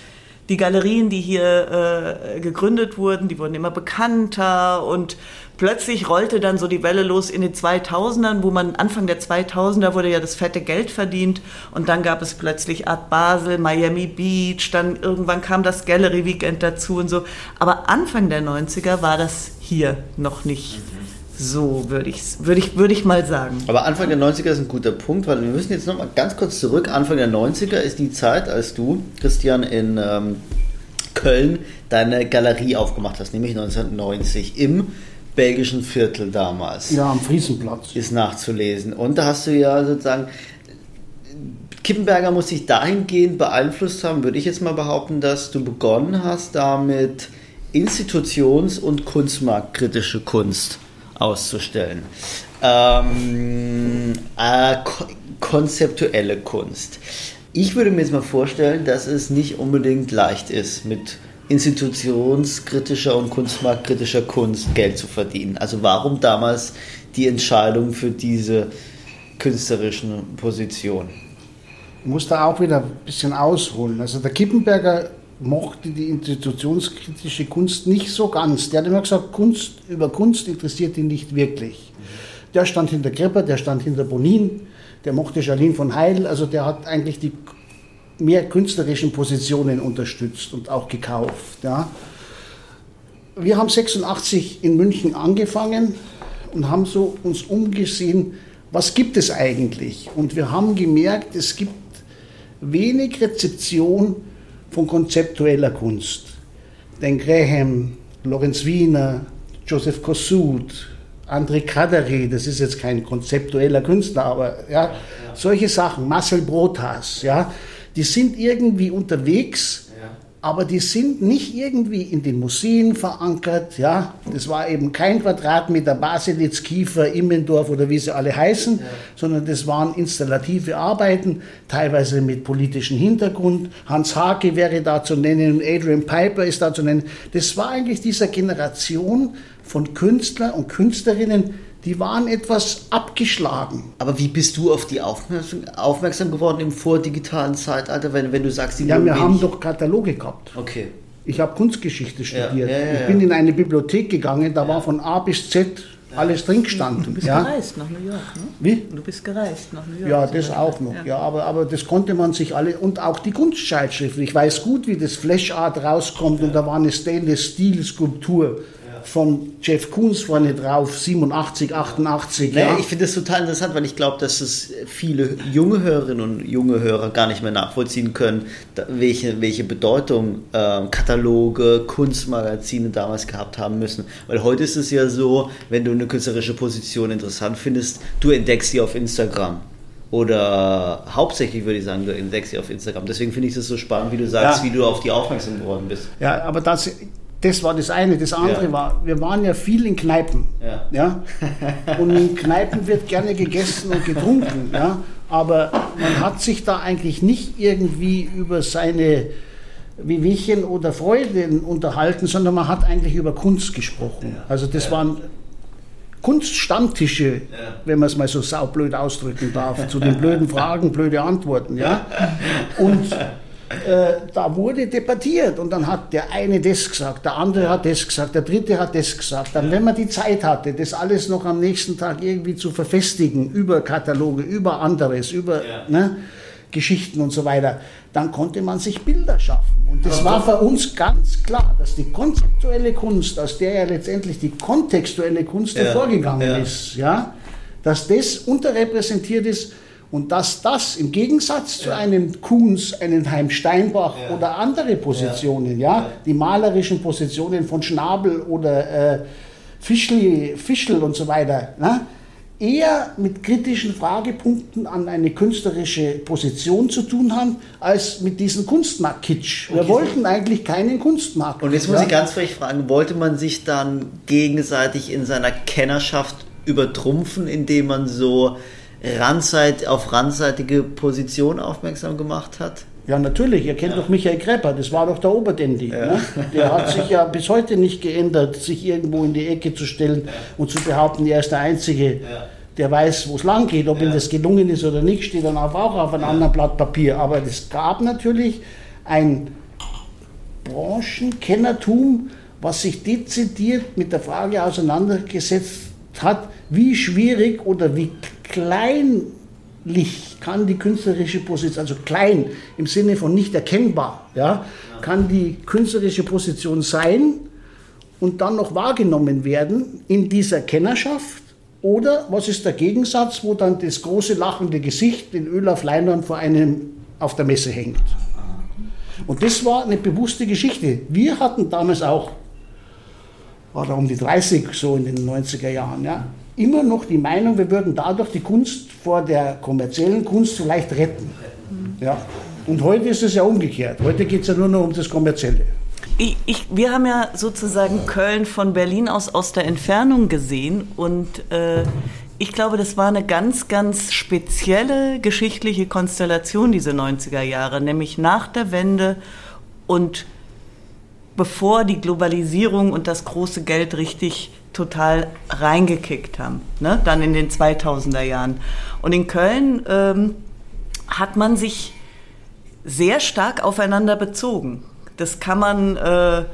die Galerien, die hier äh, gegründet wurden, die wurden immer bekannter und plötzlich rollte dann so die Welle los in den 2000ern, wo man Anfang der 2000er wurde ja das fette Geld verdient und dann gab es plötzlich Art Basel, Miami Beach, dann irgendwann kam das Gallery Weekend dazu und so. Aber Anfang der 90er war das hier noch nicht. So würde ich, würd ich, würd ich mal sagen. Aber Anfang der 90er ist ein guter Punkt, weil wir müssen jetzt noch mal ganz kurz zurück. Anfang der 90er ist die Zeit, als du, Christian, in ähm, Köln deine Galerie aufgemacht hast, nämlich 1990 im belgischen Viertel damals. Ja, am Friesenplatz. Ist nachzulesen. Und da hast du ja sozusagen Kippenberger muss sich dahingehend beeinflusst haben, würde ich jetzt mal behaupten, dass du begonnen hast damit institutions- und kunstmarktkritische Kunst auszustellen. Ähm, äh, ko konzeptuelle Kunst. Ich würde mir jetzt mal vorstellen, dass es nicht unbedingt leicht ist, mit institutionskritischer und kunstmarktkritischer Kunst Geld zu verdienen. Also warum damals die Entscheidung für diese künstlerischen Positionen? Ich muss da auch wieder ein bisschen ausholen. Also der Kippenberger mochte die institutionskritische Kunst nicht so ganz. Der hat immer gesagt, Kunst über Kunst interessiert ihn nicht wirklich. Der stand hinter Krepper, der stand hinter Bonin, der mochte Charlene von Heil, also der hat eigentlich die mehr künstlerischen Positionen unterstützt und auch gekauft. Ja. Wir haben 86 in München angefangen und haben so uns umgesehen, was gibt es eigentlich? Und wir haben gemerkt, es gibt wenig Rezeption von konzeptueller Kunst. Denn Graham, Lorenz Wiener, Joseph Kossuth, André Kaderi, das ist jetzt kein konzeptueller Künstler, aber ja, ja, solche Sachen, Marcel Brotas, ja, die sind irgendwie unterwegs aber die sind nicht irgendwie in den Museen verankert. Ja, das war eben kein Quadratmeter Baselitz, Kiefer, Immendorf oder wie sie alle heißen, ja. sondern das waren installative Arbeiten, teilweise mit politischem Hintergrund. Hans Hake wäre da zu nennen und Adrian Piper ist da zu nennen. Das war eigentlich dieser Generation von Künstlern und Künstlerinnen, die waren etwas abgeschlagen. Aber wie bist du auf die aufmerksam, aufmerksam geworden im vordigitalen Zeitalter, wenn, wenn du sagst, die Ja, wir haben doch Kataloge gehabt. Okay. Ich habe Kunstgeschichte studiert. Ja, ja, ja, ich bin in eine Bibliothek gegangen, da war von A bis Z alles drin gestanden. Du bist ja. gereist nach New York, ne? Wie? Du bist gereist nach New York. Ja, das auch noch. Ja, aber, aber das konnte man sich alle und auch die Kunstzeitschriften. Ich weiß gut, wie das Flash Art rauskommt und da war eine Stainless Steel Skulptur von Jeff Koons vorne drauf, 87, 88. Naja, ja. ich finde das total interessant, weil ich glaube, dass es viele junge Hörerinnen und junge Hörer gar nicht mehr nachvollziehen können, welche, welche Bedeutung äh, Kataloge, Kunstmagazine damals gehabt haben müssen. Weil heute ist es ja so, wenn du eine künstlerische Position interessant findest, du entdeckst sie auf Instagram. Oder hauptsächlich würde ich sagen, du entdeckst sie auf Instagram. Deswegen finde ich das so spannend, wie du sagst, Ja. wie du auf die aufmerksam geworden bist. Ja, aber das, das war das eine. Das andere Ja. war, wir waren ja viel in Kneipen. Ja. Ja? Und in Kneipen wird gerne gegessen und getrunken. Ja? Aber man hat sich da eigentlich nicht irgendwie über seine Wehwehchen oder Freuden unterhalten, sondern man hat eigentlich über Kunst gesprochen. Also das waren Kunststammtische, wenn man es mal so saublöd ausdrücken darf, zu den blöden Fragen, blöde Antworten. Ja? Und äh, da wurde debattiert und dann hat der eine das gesagt, der andere hat das gesagt, der dritte hat das gesagt. Dann, wenn man die Zeit hatte, das alles noch am nächsten Tag irgendwie zu verfestigen, über Kataloge, über anderes, über ne, Geschichten und so weiter, dann konnte man sich Bilder schaffen. Und das war für uns ganz klar, dass die konzeptuelle Kunst, aus der ja letztendlich die kontextuelle Kunst Ja, hervorgegangen ja. ist, ja, dass das unterrepräsentiert ist und dass das im Gegensatz zu einem Kuhns, einem Heim Steinbach oder andere Positionen, ja, die malerischen Positionen von Schnabel oder äh, Fischli, Fischl und so weiter, ne, eher mit kritischen Fragepunkten an eine künstlerische Position zu tun haben, als mit diesem Kunstmarkt-Kitsch. Wir wollten eigentlich keinen Kunstmarkt. Und jetzt muss ja. ich ganz frech fragen, wollte man sich dann gegenseitig in seiner Kennerschaft übertrumpfen, indem man so randseit, auf randseitige Positionen aufmerksam gemacht hat? Ja, natürlich. Ihr kennt doch Michael Krepper, das war doch der Oberdendi. Ne? Der hat sich ja bis heute nicht geändert, sich irgendwo in die Ecke zu stellen und zu behaupten, er ist der Einzige, der weiß, wo es lang geht. Ob ihm das gelungen ist oder nicht, steht dann auch auf einem anderen Blatt Papier. Aber es gab natürlich ein Branchenkennertum, was sich dezidiert mit der Frage auseinandergesetzt hat, wie schwierig oder wie kleinlich kann die künstlerische Position, also klein im Sinne von nicht erkennbar, ja, kann die künstlerische Position sein und dann noch wahrgenommen werden in dieser Kennerschaft? Oder was ist der Gegensatz, wo dann das große lachende Gesicht in Öl auf Leinwand vor einem auf der Messe hängt? Und das war eine bewusste Geschichte. Wir hatten damals auch, war da um die 30, so in den 90er Jahren, ja, immer noch die Meinung, wir würden dadurch die Kunst vor der kommerziellen Kunst vielleicht retten. Ja. Und heute ist es ja umgekehrt. Heute geht es ja nur noch um das Kommerzielle. Ich, ich, wir haben ja sozusagen Köln von Berlin aus aus der Entfernung gesehen und äh, ich glaube, das war eine ganz, ganz spezielle geschichtliche Konstellation, diese 90er Jahre, nämlich nach der Wende und bevor die Globalisierung und das große Geld richtig total reingekickt haben, ne? dann in den 2000er Jahren. Und in Köln ähm, hat man sich sehr stark aufeinander bezogen. Das kann man äh,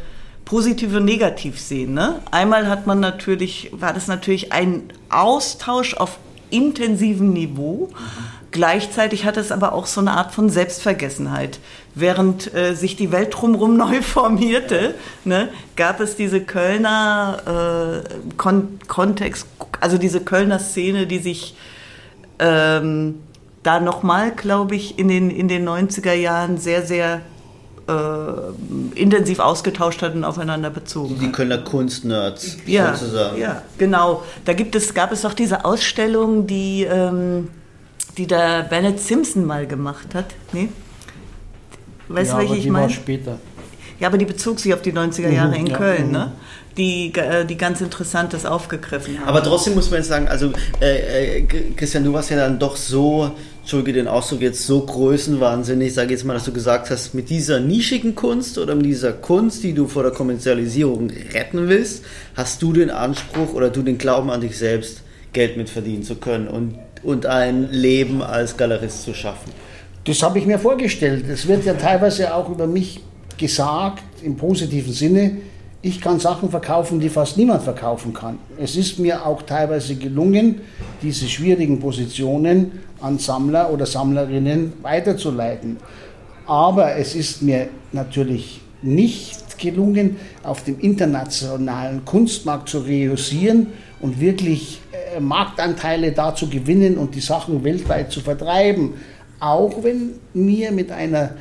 positiv und negativ sehen. Ne? Einmal hat man natürlich, war das natürlich ein Austausch auf intensivem Niveau. Gleichzeitig hat es aber auch so eine Art von Selbstvergessenheit. Während äh, sich die Welt drumherum neu formierte, ne, gab es diese Kölner äh, Kon Kontext, also diese Kölner Szene, die sich ähm, da nochmal, glaube ich, in den, in den 90er Jahren sehr, sehr äh, intensiv ausgetauscht hat und aufeinander bezogen Die. Kölner Kunstnerds Ja, sozusagen. ja, genau. Da gibt es, gab es auch diese Ausstellung, die, ähm, die der Bennett Simpson mal gemacht hat. Nee? Weißt du, welche ich meine? später. Ja, aber die bezog sich auf die 90er Jahre in ja, Köln, mhm. ne? Die, äh, die ganz Interessantes aufgegriffen haben. Aber trotzdem muss man jetzt sagen, also äh, äh, Christian, du warst ja dann doch so, entschuldige den Ausdruck jetzt, so größenwahnsinnig, sage jetzt mal, dass du gesagt hast, mit dieser nischigen Kunst oder mit dieser Kunst, die du vor der Kommerzialisierung retten willst, hast du den Anspruch oder du den Glauben an dich selbst, Geld mit verdienen zu können und, und ein Leben als Galerist zu schaffen. Das habe ich mir vorgestellt. Es wird ja teilweise auch über mich gesagt, im positiven Sinne, ich kann Sachen verkaufen, die fast niemand verkaufen kann. Es ist mir auch teilweise gelungen, diese schwierigen Positionen an Sammler oder Sammlerinnen weiterzuleiten. Aber es ist mir natürlich nicht gelungen, auf dem internationalen Kunstmarkt zu reüssieren und wirklich äh, Marktanteile da zu gewinnen und die Sachen weltweit zu vertreiben. Auch wenn mir mit einer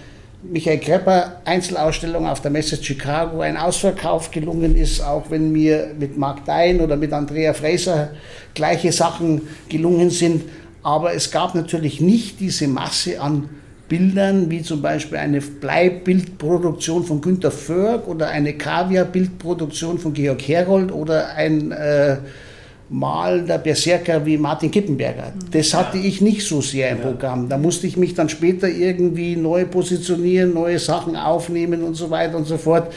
Michael Krepper Einzelausstellung auf der Messe Chicago ein Ausverkauf gelungen ist, auch wenn mir mit Mark Dein oder mit Andrea Fraser gleiche Sachen gelungen sind. Aber es gab natürlich nicht diese Masse an Bildern, wie zum Beispiel eine Bleibildproduktion von Günter Förg oder eine Kaviar-Bildproduktion von Georg Herold oder ein äh, malender Berserker wie Martin Kippenberger. Das hatte ich nicht so sehr im Programm. Da musste ich mich dann später irgendwie neu positionieren, neue Sachen aufnehmen und so weiter und so fort.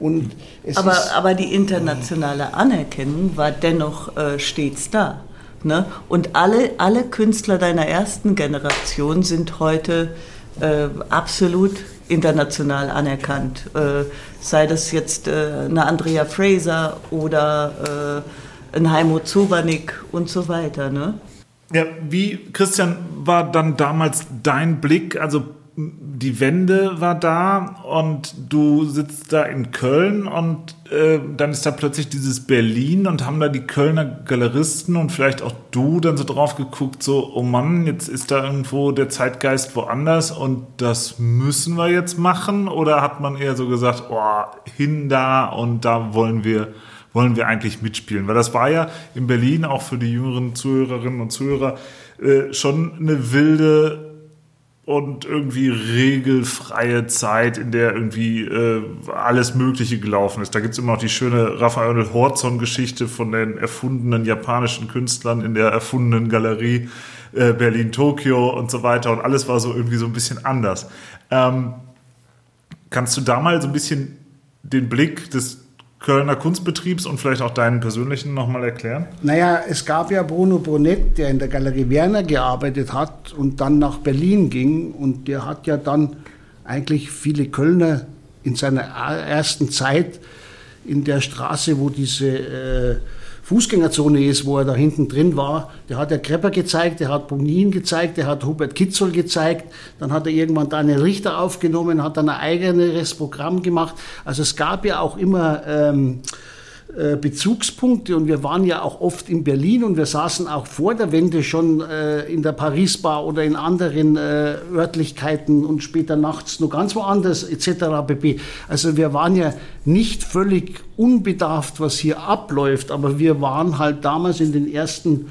Und aber, aber die internationale Anerkennung war dennoch äh, stets da. Ne? Und alle, alle Künstler deiner ersten Generation sind heute äh, absolut international anerkannt. Äh, sei das jetzt äh, eine Andrea Fraser oder äh, ein Heimo Zobernick und so weiter. Ne? Ja, wie, Christian, war dann damals dein Blick? Also die Wende war da und du sitzt da in Köln und äh, dann ist da plötzlich dieses Berlin und haben da die Kölner Galeristen und vielleicht auch du dann so drauf geguckt, so, oh Mann, jetzt ist da irgendwo der Zeitgeist woanders und das müssen wir jetzt machen? Oder hat man eher so gesagt, oh, hin da und da wollen wir wollen wir eigentlich mitspielen? Weil das war ja in Berlin auch für die jüngeren Zuhörerinnen und Zuhörer äh, schon eine wilde und irgendwie regelfreie Zeit, in der irgendwie äh, alles Mögliche gelaufen ist. Da gibt es immer noch die schöne Raphael Horzon-Geschichte von den erfundenen japanischen Künstlern in der erfundenen Galerie äh, Berlin-Tokio und so weiter. Und alles war so irgendwie so ein bisschen anders. Ähm, kannst du da mal so ein bisschen den Blick des Kölner Kunstbetriebs und vielleicht auch deinen persönlichen nochmal erklären? Naja, es gab ja Bruno Brunet, der in der Galerie Werner gearbeitet hat und dann nach Berlin ging. Und der hat ja dann eigentlich viele Kölner in seiner ersten Zeit in der Straße, wo diese äh, Fußgängerzone ist, wo er da hinten drin war. Der hat der Krepper gezeigt, der hat Bonin gezeigt, der hat Hubert Kitzel gezeigt. Dann hat er irgendwann Daniel Richter aufgenommen, hat dann ein eigenes Programm gemacht. Also es gab ja auch immer ähm, äh, Bezugspunkte und wir waren ja auch oft in Berlin und wir saßen auch vor der Wende schon äh, in der Paris-Bar oder in anderen äh, Örtlichkeiten und später nachts nur ganz woanders etc. pp. Also wir waren ja nicht völlig unbedarft, was hier abläuft, aber wir waren halt damals in den ersten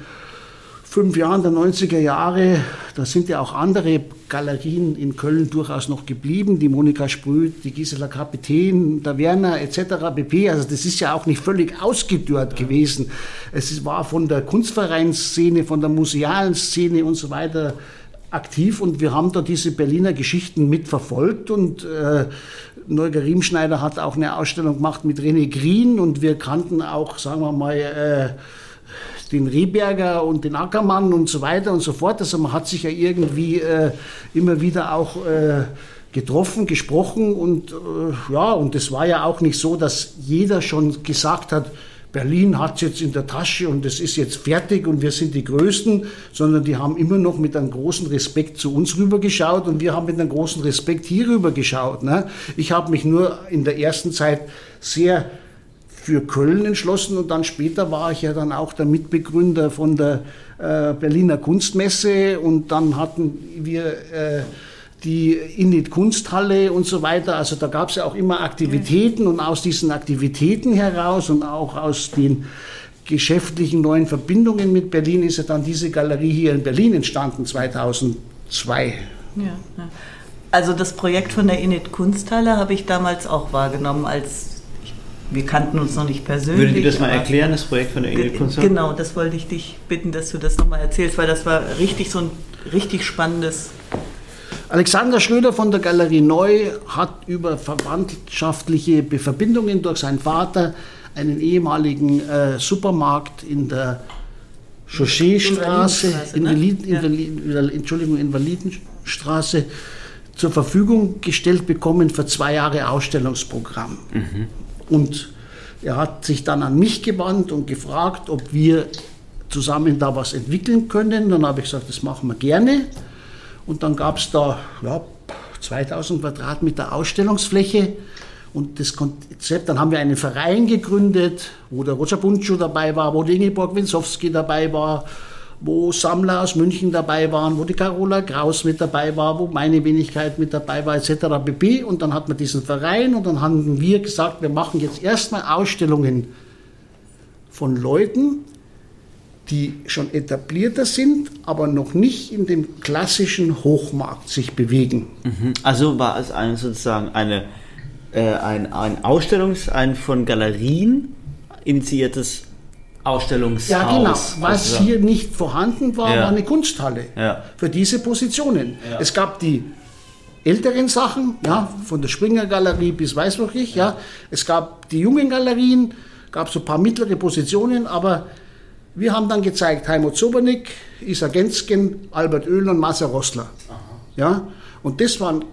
fünf Jahren der 90er Jahre, da sind ja auch andere Galerien in Köln durchaus noch geblieben, die Monika Sprüh, die Gisela Kapitän, der Werner etc. pp. Also das ist ja auch nicht völlig ausgedörrt gewesen. Es war von der Kunstvereinsszene, von der musealen Szene und so weiter aktiv und wir haben da diese Berliner Geschichten mitverfolgt und äh, Neuger Riemschneider hat auch eine Ausstellung gemacht mit René Green und wir kannten auch, sagen wir mal, äh, den Rehberger und den Ackermann und so weiter und so fort. Also man hat sich ja irgendwie äh, immer wieder auch äh, getroffen, gesprochen und äh, ja, und es war ja auch nicht so, dass jeder schon gesagt hat, Berlin hat es jetzt in der Tasche und es ist jetzt fertig und wir sind die Größten, sondern die haben immer noch mit einem großen Respekt zu uns rübergeschaut und wir haben mit einem großen Respekt hier rüber geschaut. Ne? Ich habe mich nur in der ersten Zeit sehr für Köln entschlossen und dann später war ich ja dann auch der Mitbegründer von der äh, Berliner Kunstmesse und dann hatten wir äh, die Init Kunsthalle und so weiter. Also da gab es ja auch immer Aktivitäten und aus diesen Aktivitäten heraus und auch aus den geschäftlichen neuen Verbindungen mit Berlin ist ja dann diese Galerie hier in Berlin entstanden 2002. Ja, ja. Also das Projekt von der Init Kunsthalle habe ich damals auch wahrgenommen als wir kannten uns noch nicht persönlich. Würdet ihr das mal erklären, das Projekt von der Kunst? Genau, das wollte ich dich bitten, dass du das nochmal erzählst, weil das war richtig so ein richtig spannendes. Alexander Schröder von der Galerie Neu hat über verwandtschaftliche Verbindungen durch seinen Vater einen ehemaligen äh, Supermarkt in der Chausseestraße, Invalid, ne? Invalid, ja. Entschuldigung, Invalidenstraße zur Verfügung gestellt bekommen für zwei Jahre Ausstellungsprogramm. Mhm. Und Er hat sich dann an mich gewandt und gefragt, ob wir zusammen da was entwickeln können. Dann habe ich gesagt, das machen wir gerne. Und dann gab es da ja, 2000 Quadratmeter Ausstellungsfläche und das Konzept, dann haben wir einen Verein gegründet, wo der Roger Buntschuh dabei war, wo die Ingeborg Winsowski dabei war, wo Sammler aus München dabei waren, wo die Carola Kraus mit dabei war, wo meine Wenigkeit mit dabei war, etc. pp. Und dann hat man diesen Verein und dann haben wir gesagt, wir machen jetzt erstmal Ausstellungen von Leuten, die schon etablierter sind, aber noch nicht in dem klassischen Hochmarkt sich bewegen. Mhm. Also war es eine, sozusagen eine, äh, ein, ein Ausstellungs-, ein von Galerien initiiertes Ausstellungshaus. Ja, genau. Was sozusagen. hier nicht vorhanden war, ja. war eine Kunsthalle ja. für diese Positionen. Ja. Es gab die älteren Sachen, ja, von der Springer Galerie bis weiß noch ich, ja. Es gab die jungen Galerien, gab so ein paar mittlere Positionen, aber wir haben dann gezeigt, Heimut Sobernick, Isa Gensken, Albert Oehlen und Marcel Rossler. Ja? Und das waren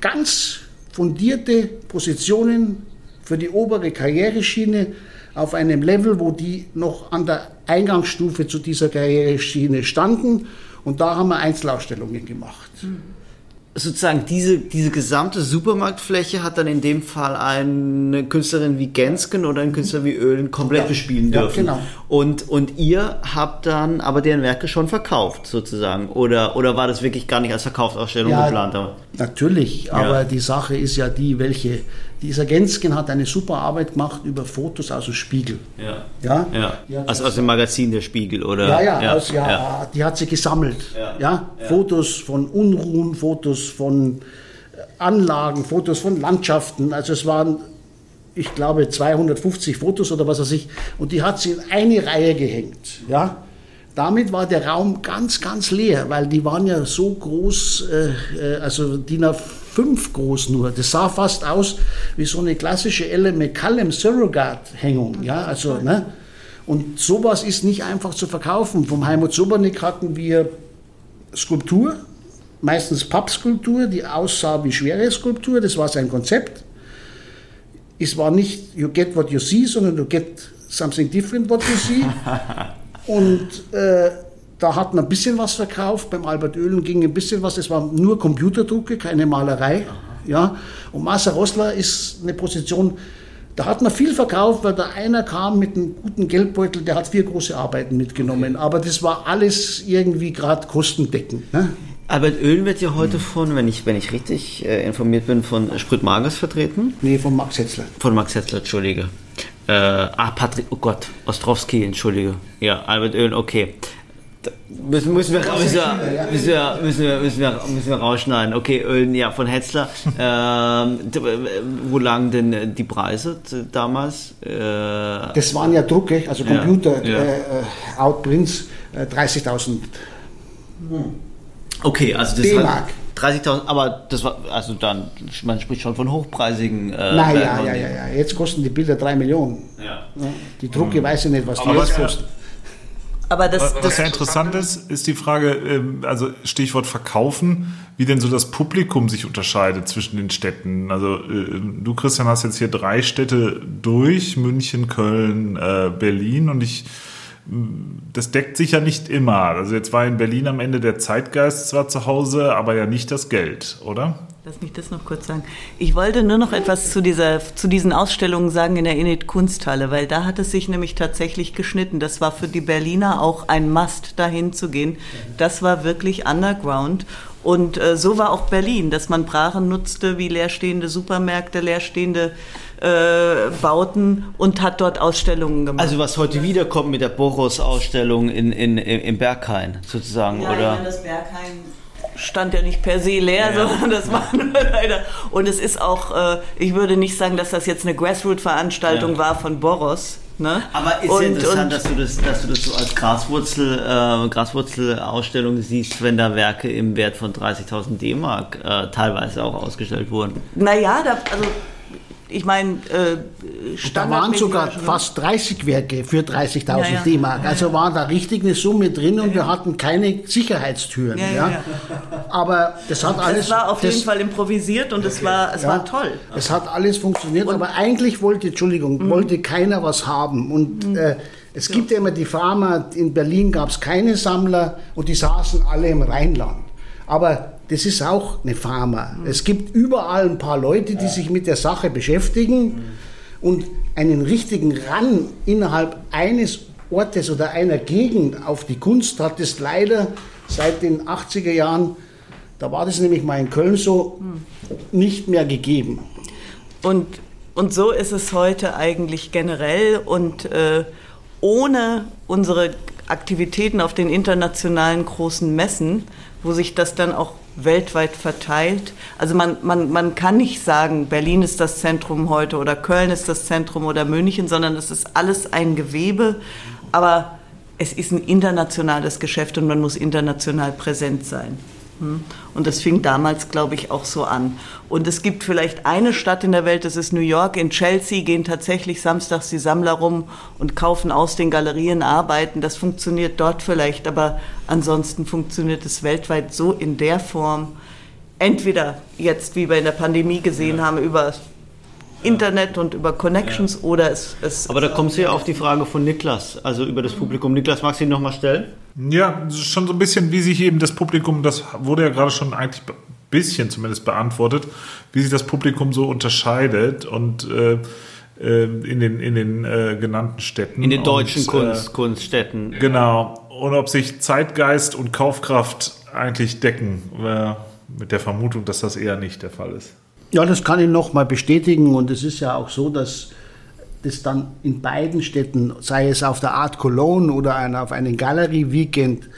ganz fundierte Positionen für die obere Karriereschiene auf einem Level, wo die noch an der Eingangsstufe zu dieser Karriereschiene standen. Und da haben wir Einzelausstellungen gemacht. Mhm sozusagen diese, diese gesamte Supermarktfläche hat dann in dem Fall eine Künstlerin wie Gensken oder ein Künstler wie Ölen komplett ja. bespielen dürfen. Ja, genau. Und, und ihr habt dann aber deren Werke schon verkauft, sozusagen. Oder, oder war das wirklich gar nicht als Verkaufsausstellung ja, geplant? Natürlich, aber die Sache ist ja die, welche dieser Gensken hat eine super Arbeit gemacht über Fotos aus dem Spiegel. Ja. ja? ja. Also aus dem Magazin der Spiegel, oder? Ja, ja, ja. Aus, ja, ja. die hat sie gesammelt. Ja. Fotos von Unruhen, Fotos von äh, Anlagen, Fotos von Landschaften. Also es waren, ich glaube, 250 Fotos oder was weiß ich. Und die hat sie in eine Reihe gehängt. Ja. Damit war der Raum ganz, ganz leer, weil die waren ja so groß, äh, äh also DIN A5 groß nur. Das sah fast aus wie so eine klassische Ellen McCallum Surrogate-Hängung. Ja, also, ne? Und sowas ist nicht einfach zu verkaufen. Vom Heimut Sobernick hatten wir Skulptur, meistens Pappskulptur, die aussah wie schwere Skulptur. Das war sein Konzept. Es war nicht you get what you see, sondern you get something different what you see. Und äh, da hat man ein bisschen was verkauft. Beim Albert Oehlen ging ein bisschen was. Es war nur Computerdrucke, keine Malerei. Ja. Und Marcel Rossler ist eine Position, da hat man viel verkauft, weil da einer kam mit einem guten Geldbeutel, der hat vier große Arbeiten mitgenommen. Aber das war alles irgendwie gerade kostendeckend. Ne? Albert Oehlen wird ja heute von, wenn ich, wenn ich richtig äh, informiert bin, von Sprit Magers vertreten. Nee, von Max Hetzler. Von Max Hetzler, Entschuldige. Äh, ah, Patrick, oh Gott, Ostrowski, entschuldige. Ja, Albert Oehlen, okay. Müssen, müssen, wir, müssen, wir, müssen, wir, müssen, wir, müssen, wir, müssen wir rausschneiden. Okay, Ölen, ja, von Hetzler. Ähm, wo lagen denn die Preise damals? Äh, das waren ja Drucke, also Computer, ja, ja. Äh, äh Outprints, äh, 30.000. Okay, also das D-Mark. 30.000, aber das war, also dann, man spricht schon von hochpreisigen. Äh, Nein, ja, ja, ja, ja, jetzt kosten die Bilder 3 Millionen. Ja. Die Drucke mhm. weiß ich nicht, was die aber jetzt kosten. Aber das, was, was ja interessant ist, ist die Frage, ähm, also Stichwort Verkaufen, wie denn so das Publikum sich unterscheidet zwischen den Städten. Also äh, du, Christian, hast jetzt hier drei Städte durch, München, Köln, äh, Berlin und ich das deckt sich ja nicht immer. Also jetzt war in Berlin am Ende der Zeitgeist zwar zu Hause, aber ja nicht das Geld, oder? Lass mich das noch kurz sagen. Ich wollte nur noch etwas zu, dieser, zu diesen Ausstellungen sagen in der Init Kunsthalle, weil da hat es sich nämlich tatsächlich geschnitten. Das war für die Berliner auch ein Must, dahin zu gehen. Das war wirklich underground. Und äh, so war auch Berlin, dass man Brachen nutzte wie leerstehende Supermärkte, leerstehende äh, Bauten und hat dort Ausstellungen gemacht. Also was heute wiederkommt mit der Boros-Ausstellung in, in, im Berghain sozusagen, ja, oder? Ja, das Berghain stand ja nicht per se leer, ja. sondern das war nur leider. Und es ist auch, äh, ich würde nicht sagen, dass das jetzt eine Grassroot-Veranstaltung ja. war von Boros. Ne? Aber ist und, ja interessant, dass, du das, dass du das so als Graswurzel, äh, Graswurzelausstellung siehst, wenn da Werke im Wert von 30.000 D-Mark äh, teilweise auch ausgestellt wurden. Naja, da, also ich meine, äh, da waren sogar fast 30 Werke für 30.000 ja, ja. D-Mark. Also war da richtig eine Summe drin und wir hatten keine Sicherheitstüren. Ja, Aber das hat alles. Es war auf das, jeden Fall improvisiert und es war, es war toll. Es hat alles funktioniert, und, aber eigentlich wollte, Entschuldigung, mhm. wollte keiner was haben. Und mhm. äh, es gibt ja immer die Farmer, in Berlin gab es keine Sammler und die saßen alle im Rheinland. Aber das ist auch eine Pharma. Mhm. Es gibt überall ein paar Leute, die sich mit der Sache beschäftigen mhm. und einen richtigen Ran innerhalb eines Ortes oder einer Gegend auf die Kunst hat es leider seit den 80er Jahren, da war das nämlich mal in Köln so, mhm. nicht mehr gegeben. Und, und so ist es heute eigentlich generell und äh, ohne unsere Aktivitäten auf den internationalen großen Messen, wo sich das dann auch weltweit verteilt. Also man, man, man kann nicht sagen, Berlin ist das Zentrum heute oder Köln ist das Zentrum oder München, sondern es ist alles ein Gewebe. Aber es ist ein internationales Geschäft und man muss international präsent sein. Hm? Und das fing damals, glaube ich, auch so an. Und es gibt vielleicht eine Stadt in der Welt, das ist New York. In Chelsea gehen tatsächlich samstags die Sammler rum und kaufen aus den Galerien Arbeiten. Das funktioniert dort vielleicht, aber ansonsten funktioniert es weltweit so in der Form. Entweder jetzt, wie wir in der Pandemie gesehen haben, über Internet und über Connections ja. oder es, es. Aber da kommt Sie ja auf die Frage von Niklas, also über das Publikum. Niklas, magst du ihn nochmal stellen? Ja, schon so ein bisschen, wie sich eben das Publikum, das wurde ja gerade schon eigentlich ein bisschen zumindest beantwortet, wie sich das Publikum so unterscheidet und äh, äh in den, in den äh, genannten Städten. In den deutschen und, Kunst, äh, Kunststädten. Genau. Und ob sich Zeitgeist und Kaufkraft eigentlich decken, äh, mit der Vermutung, dass das eher nicht der Fall ist. Ja, das kann ich noch mal bestätigen und es ist ja auch so, dass das dann in beiden Städten, sei es auf der Art Cologne oder auf einem Galerie-Weekend,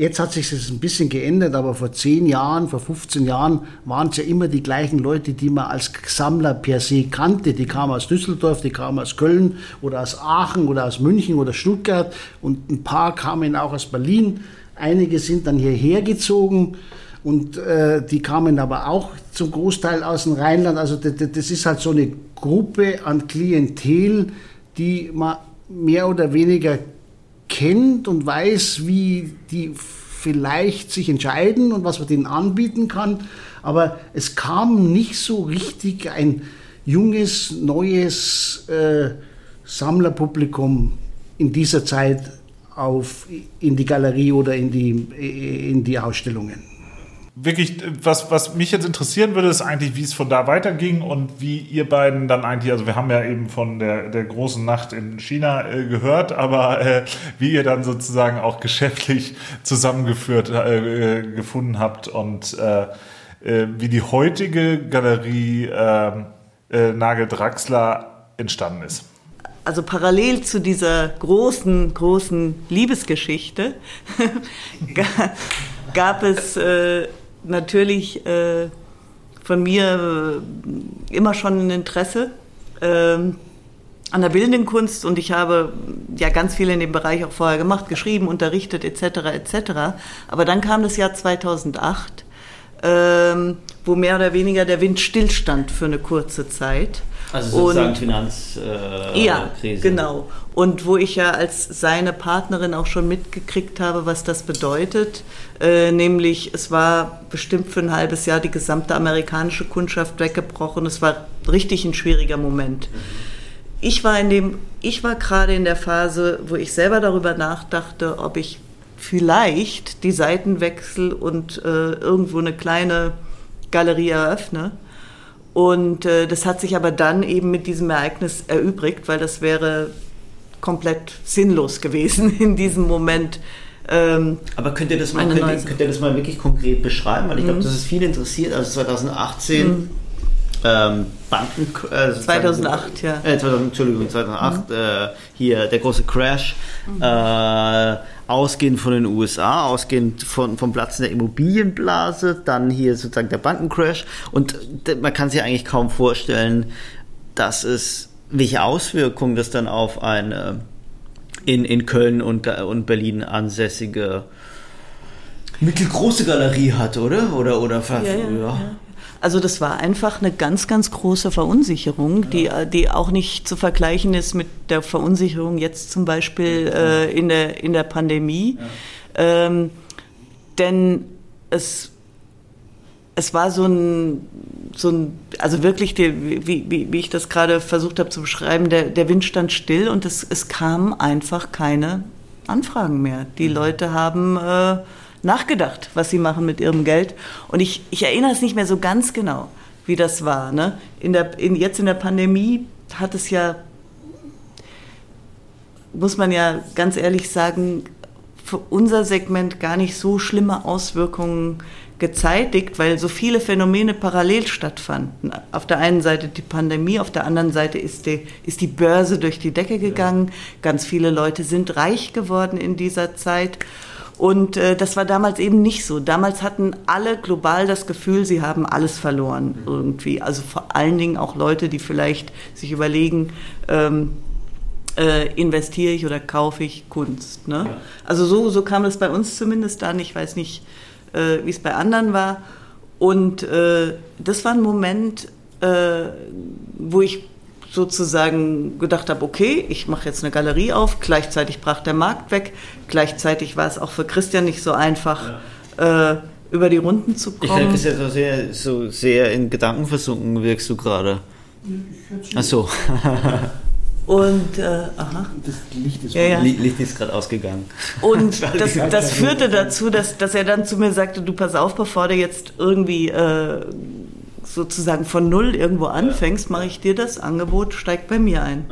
Jetzt hat sich das ein bisschen geändert, aber vor 10 Jahren, vor 15 Jahren waren es ja immer die gleichen Leute, die man als Sammler per se kannte. Die kamen aus Düsseldorf, die kamen aus Köln oder aus Aachen oder aus München oder Stuttgart und ein paar kamen auch aus Berlin. Einige sind dann hierher gezogen und äh, die kamen aber auch zum Großteil aus dem Rheinland. Also das ist halt so eine Gruppe an Klientel, die man mehr oder weniger kennt und weiß, wie die vielleicht sich entscheiden und was man denen anbieten kann. Aber es kam nicht so richtig ein junges, neues äh, Sammlerpublikum in dieser Zeit auf, in die Galerie oder in die, in die Ausstellungen wirklich, was, was mich jetzt interessieren würde, ist eigentlich, wie es von da weiterging und wie ihr beiden dann eigentlich, also wir haben ja eben von der, der großen Nacht in China äh, gehört, aber äh, wie ihr dann sozusagen auch geschäftlich zusammengeführt, äh, gefunden habt und äh, äh, wie die heutige Galerie ähm, äh, Nagel Draxler entstanden ist. Also parallel zu dieser großen, großen Liebesgeschichte gab es natürlich äh, von mir äh, immer schon ein Interesse äh, an der bildenden Kunst und ich habe ja ganz viel in dem Bereich auch vorher gemacht, geschrieben, unterrichtet etc. etc. Aber dann kam das Jahr 2008, ähm, wo mehr oder weniger der Wind stillstand für eine kurze Zeit. Also sozusagen Finanzkrise. Äh, ja, genau. Und wo ich ja als seine Partnerin auch schon mitgekriegt habe, was das bedeutet. Äh, nämlich, es war bestimmt für ein halbes Jahr die gesamte amerikanische Kundschaft weggebrochen. Es war richtig ein schwieriger Moment. Ich war in dem, ich war gerade in der Phase, wo ich selber darüber nachdachte, ob ich vielleicht die Seiten wechsle und äh, irgendwo eine kleine Galerie eröffne. Und äh, das hat sich aber dann eben mit diesem Ereignis erübrigt, weil das wäre komplett sinnlos gewesen in diesem Moment. Ähm, aber könnt ihr, das mal, könnt, ihr, könnt ihr das mal wirklich konkret beschreiben? Weil ich glaube, mhm. das ist viel interessiert. Also 2018 mhm. Ähm, Banken... Äh, 2008, ja. Äh, 2000, Entschuldigung, 2008 mhm. äh, hier der große Crash. Mhm. Äh, ausgehend von den USA, ausgehend von, vom Platz in der Immobilienblase, dann hier sozusagen der Bankencrash. Und man kann sich eigentlich kaum vorstellen, dass es, welche Auswirkungen das dann auf eine in, in Köln und, und Berlin ansässige mittelgroße Galerie hat, oder? Oder, oder ja, ja, ja. Also das war einfach eine ganz, ganz große Verunsicherung, die, die auch nicht zu vergleichen ist mit der Verunsicherung jetzt zum Beispiel äh, in, der, in der Pandemie. Ja. Ähm, denn es, es war so ein, so ein also wirklich, die, wie, wie, wie ich das gerade versucht habe zu beschreiben, der, der Wind stand still und es, es kamen einfach keine Anfragen mehr. Die mhm. Leute haben... Äh, nachgedacht, was sie machen mit ihrem Geld. Und ich, ich erinnere es nicht mehr so ganz genau, wie das war. Ne? In der, in, jetzt in der Pandemie hat es ja, muss man ja ganz ehrlich sagen, für unser Segment gar nicht so schlimme Auswirkungen gezeitigt, weil so viele Phänomene parallel stattfanden. Auf der einen Seite die Pandemie, auf der anderen Seite ist die, ist die Börse durch die Decke gegangen. Ganz viele Leute sind reich geworden in dieser Zeit. Und äh, das war damals eben nicht so. Damals hatten alle global das Gefühl, sie haben alles verloren irgendwie. Also vor allen Dingen auch Leute, die vielleicht sich überlegen, ähm, äh, investiere ich oder kaufe ich Kunst. Ne? Ja. Also so, so kam es bei uns zumindest an. Ich weiß nicht, äh, wie es bei anderen war. Und äh, das war ein Moment, äh, wo ich sozusagen gedacht habe, okay, ich mache jetzt eine Galerie auf, gleichzeitig brach der Markt weg, gleichzeitig war es auch für Christian nicht so einfach, ja. äh, über die Runden zu kommen. Ich denke, es ist ja so sehr, so sehr in Gedanken versunken, wirkst du gerade. Ach so. Und äh, aha. Das Licht ist, ja, ja. Licht ist gerade ausgegangen. Und das, das führte dazu, dass, dass er dann zu mir sagte, du pass auf, bevor du jetzt irgendwie äh, sozusagen von null irgendwo anfängst, mache ich dir das Angebot, steig bei mir ein.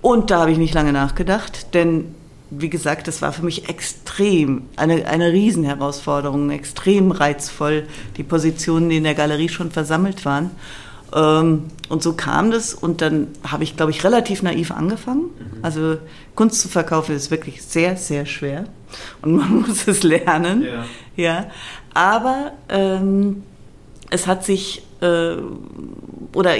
Und da habe ich nicht lange nachgedacht, denn wie gesagt, das war für mich extrem, eine, eine Riesenherausforderung, extrem reizvoll, die Positionen, die in der Galerie schon versammelt waren. Ähm, und so kam das und dann habe ich, glaube ich, relativ naiv angefangen. Mhm. Also Kunst zu verkaufen ist wirklich sehr, sehr schwer und man muss es lernen. Ja. ja. Aber ähm, es hat sich, äh, oder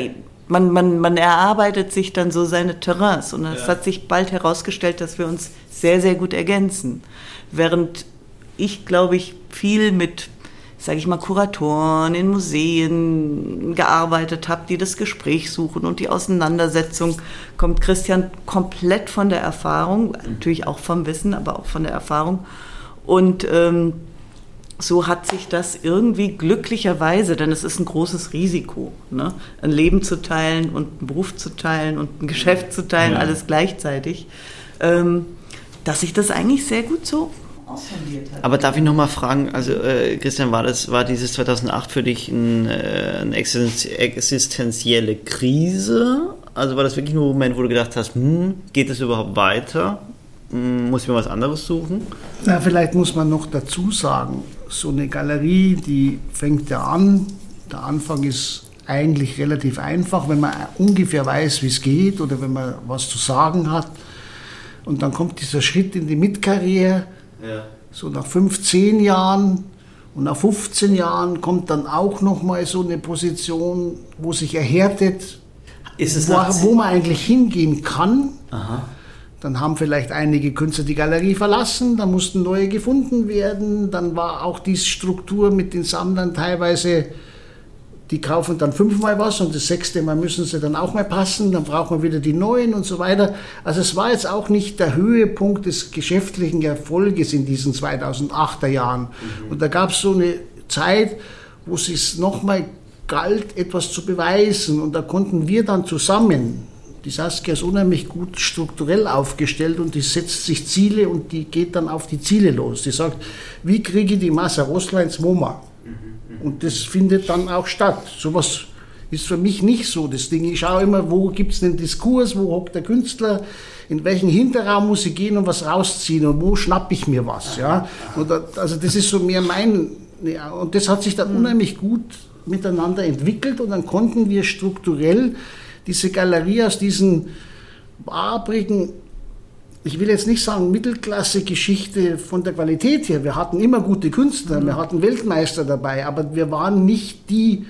man, man, man erarbeitet sich dann so seine Terrains und es ja. hat sich bald herausgestellt, dass wir uns sehr, sehr gut ergänzen. Während ich, glaube ich, viel mit, sage ich mal, Kuratoren in Museen gearbeitet habe, die das Gespräch suchen und die Auseinandersetzung, kommt Christian komplett von der Erfahrung, natürlich auch vom Wissen, aber auch von der Erfahrung. Und ähm, so hat sich das irgendwie glücklicherweise, denn es ist ein großes Risiko, ne? ein Leben zu teilen und einen Beruf zu teilen und ein Geschäft zu teilen, ja. alles gleichzeitig, ähm, dass sich das eigentlich sehr gut so. Aber darf ich nochmal fragen, also äh, Christian, war, das, war dieses 2008 für dich ein, äh, eine existenzielle Krise? Also war das wirklich nur ein Moment, wo du gedacht hast, hm, geht es überhaupt weiter? Hm, muss ich mir was anderes suchen? Na, vielleicht muss man noch dazu sagen, so eine Galerie, die fängt ja an. Der Anfang ist eigentlich relativ einfach, wenn man ungefähr weiß, wie es geht oder wenn man was zu sagen hat. Und dann kommt dieser Schritt in die Mitkarriere, ja. so nach 15 Jahren. Und nach 15 Jahren kommt dann auch nochmal so eine Position, wo sich erhärtet, wo, wo, man eigentlich hingehen kann. Aha. Dann haben vielleicht einige Künstler die Galerie verlassen, dann mussten neue gefunden werden. Dann war auch die Struktur mit den Sammlern teilweise, die kaufen dann fünfmal was und das sechste Mal müssen sie dann auch mal passen, dann braucht man wieder die neuen und so weiter. Also es war jetzt auch nicht der Höhepunkt des geschäftlichen Erfolges in diesen 2008er Jahren. Mhm. Und da gab es so eine Zeit, wo es sich nochmal galt, etwas zu beweisen. Und da konnten wir dann zusammen, die Saskia ist unheimlich gut strukturell aufgestellt und die setzt sich Ziele und die geht dann auf die Ziele los. Die sagt, wie kriege ich die Masse Rosler ins MoMA? Und das findet dann auch statt. Sowas ist für mich nicht so das Ding. Ich schaue immer, wo gibt es einen Diskurs, wo hockt der Künstler, in welchen Hinterraum muss ich gehen und was rausziehen und wo schnappe ich mir was. Ja? Und also das ist so mehr mein... Und das hat sich dann unheimlich gut miteinander entwickelt und dann konnten wir strukturell diese Galerie aus diesen wabrigen, ich will jetzt nicht sagen Mittelklasse-Geschichte von der Qualität her. Wir hatten immer gute Künstler, mhm. wir hatten Weltmeister dabei, aber wir waren nicht die,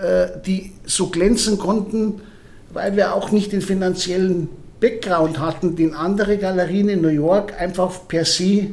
äh, die so glänzen konnten, weil wir auch nicht den finanziellen Background hatten, den andere Galerien in New York einfach per se ja.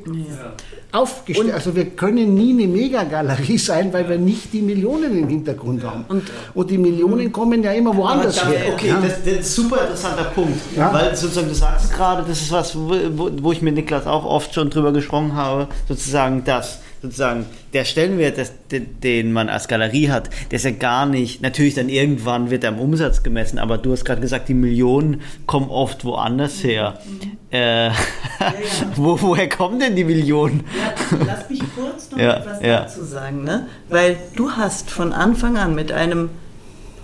aufgestellt. Also wir können nie eine Megagalerie sein, weil wir nicht die Millionen im Hintergrund haben. Und, und die Millionen kommen ja immer woanders her. Okay, ja. das, das, ist ein super interessanter Punkt. Ja. Weil sozusagen, du sagst gerade, das ist was, wo, wo ich mit Niklas auch oft schon drüber gesprochen habe, sozusagen das sozusagen der Stellenwert, das, den, den, man als Galerie hat, der ist ja gar nicht, natürlich dann irgendwann wird er im Umsatz gemessen, aber du hast gerade gesagt, die Millionen kommen oft woanders her. Mhm. Äh, ja, ja. Wo, woher kommen denn die Millionen? Ja, lass mich kurz noch etwas dazu sagen, ne? weil du hast von Anfang an mit einem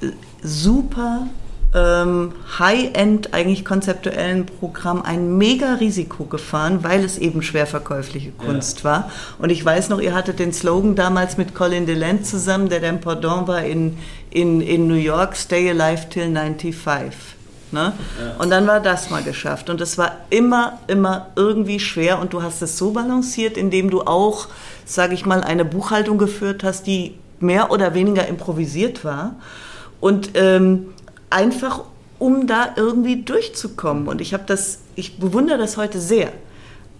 äh, super ähm, High-End eigentlich konzeptuellen Programm ein mega Risiko gefahren, weil es eben schwer verkäufliche Kunst ja. war. Und ich weiß noch, ihr hattet den Slogan damals mit Colin DeLand zusammen, der dann Pendant war in, in, in New York, Stay Alive Till 95. Ne? Ja. Und dann war das mal geschafft. Und es war immer, immer irgendwie schwer. Und du hast es so balanciert, indem du auch, sage ich mal, eine Buchhaltung geführt hast, die mehr oder weniger improvisiert war. Und ähm, einfach um da irgendwie durchzukommen. Und ich habe das, ich bewundere das heute sehr.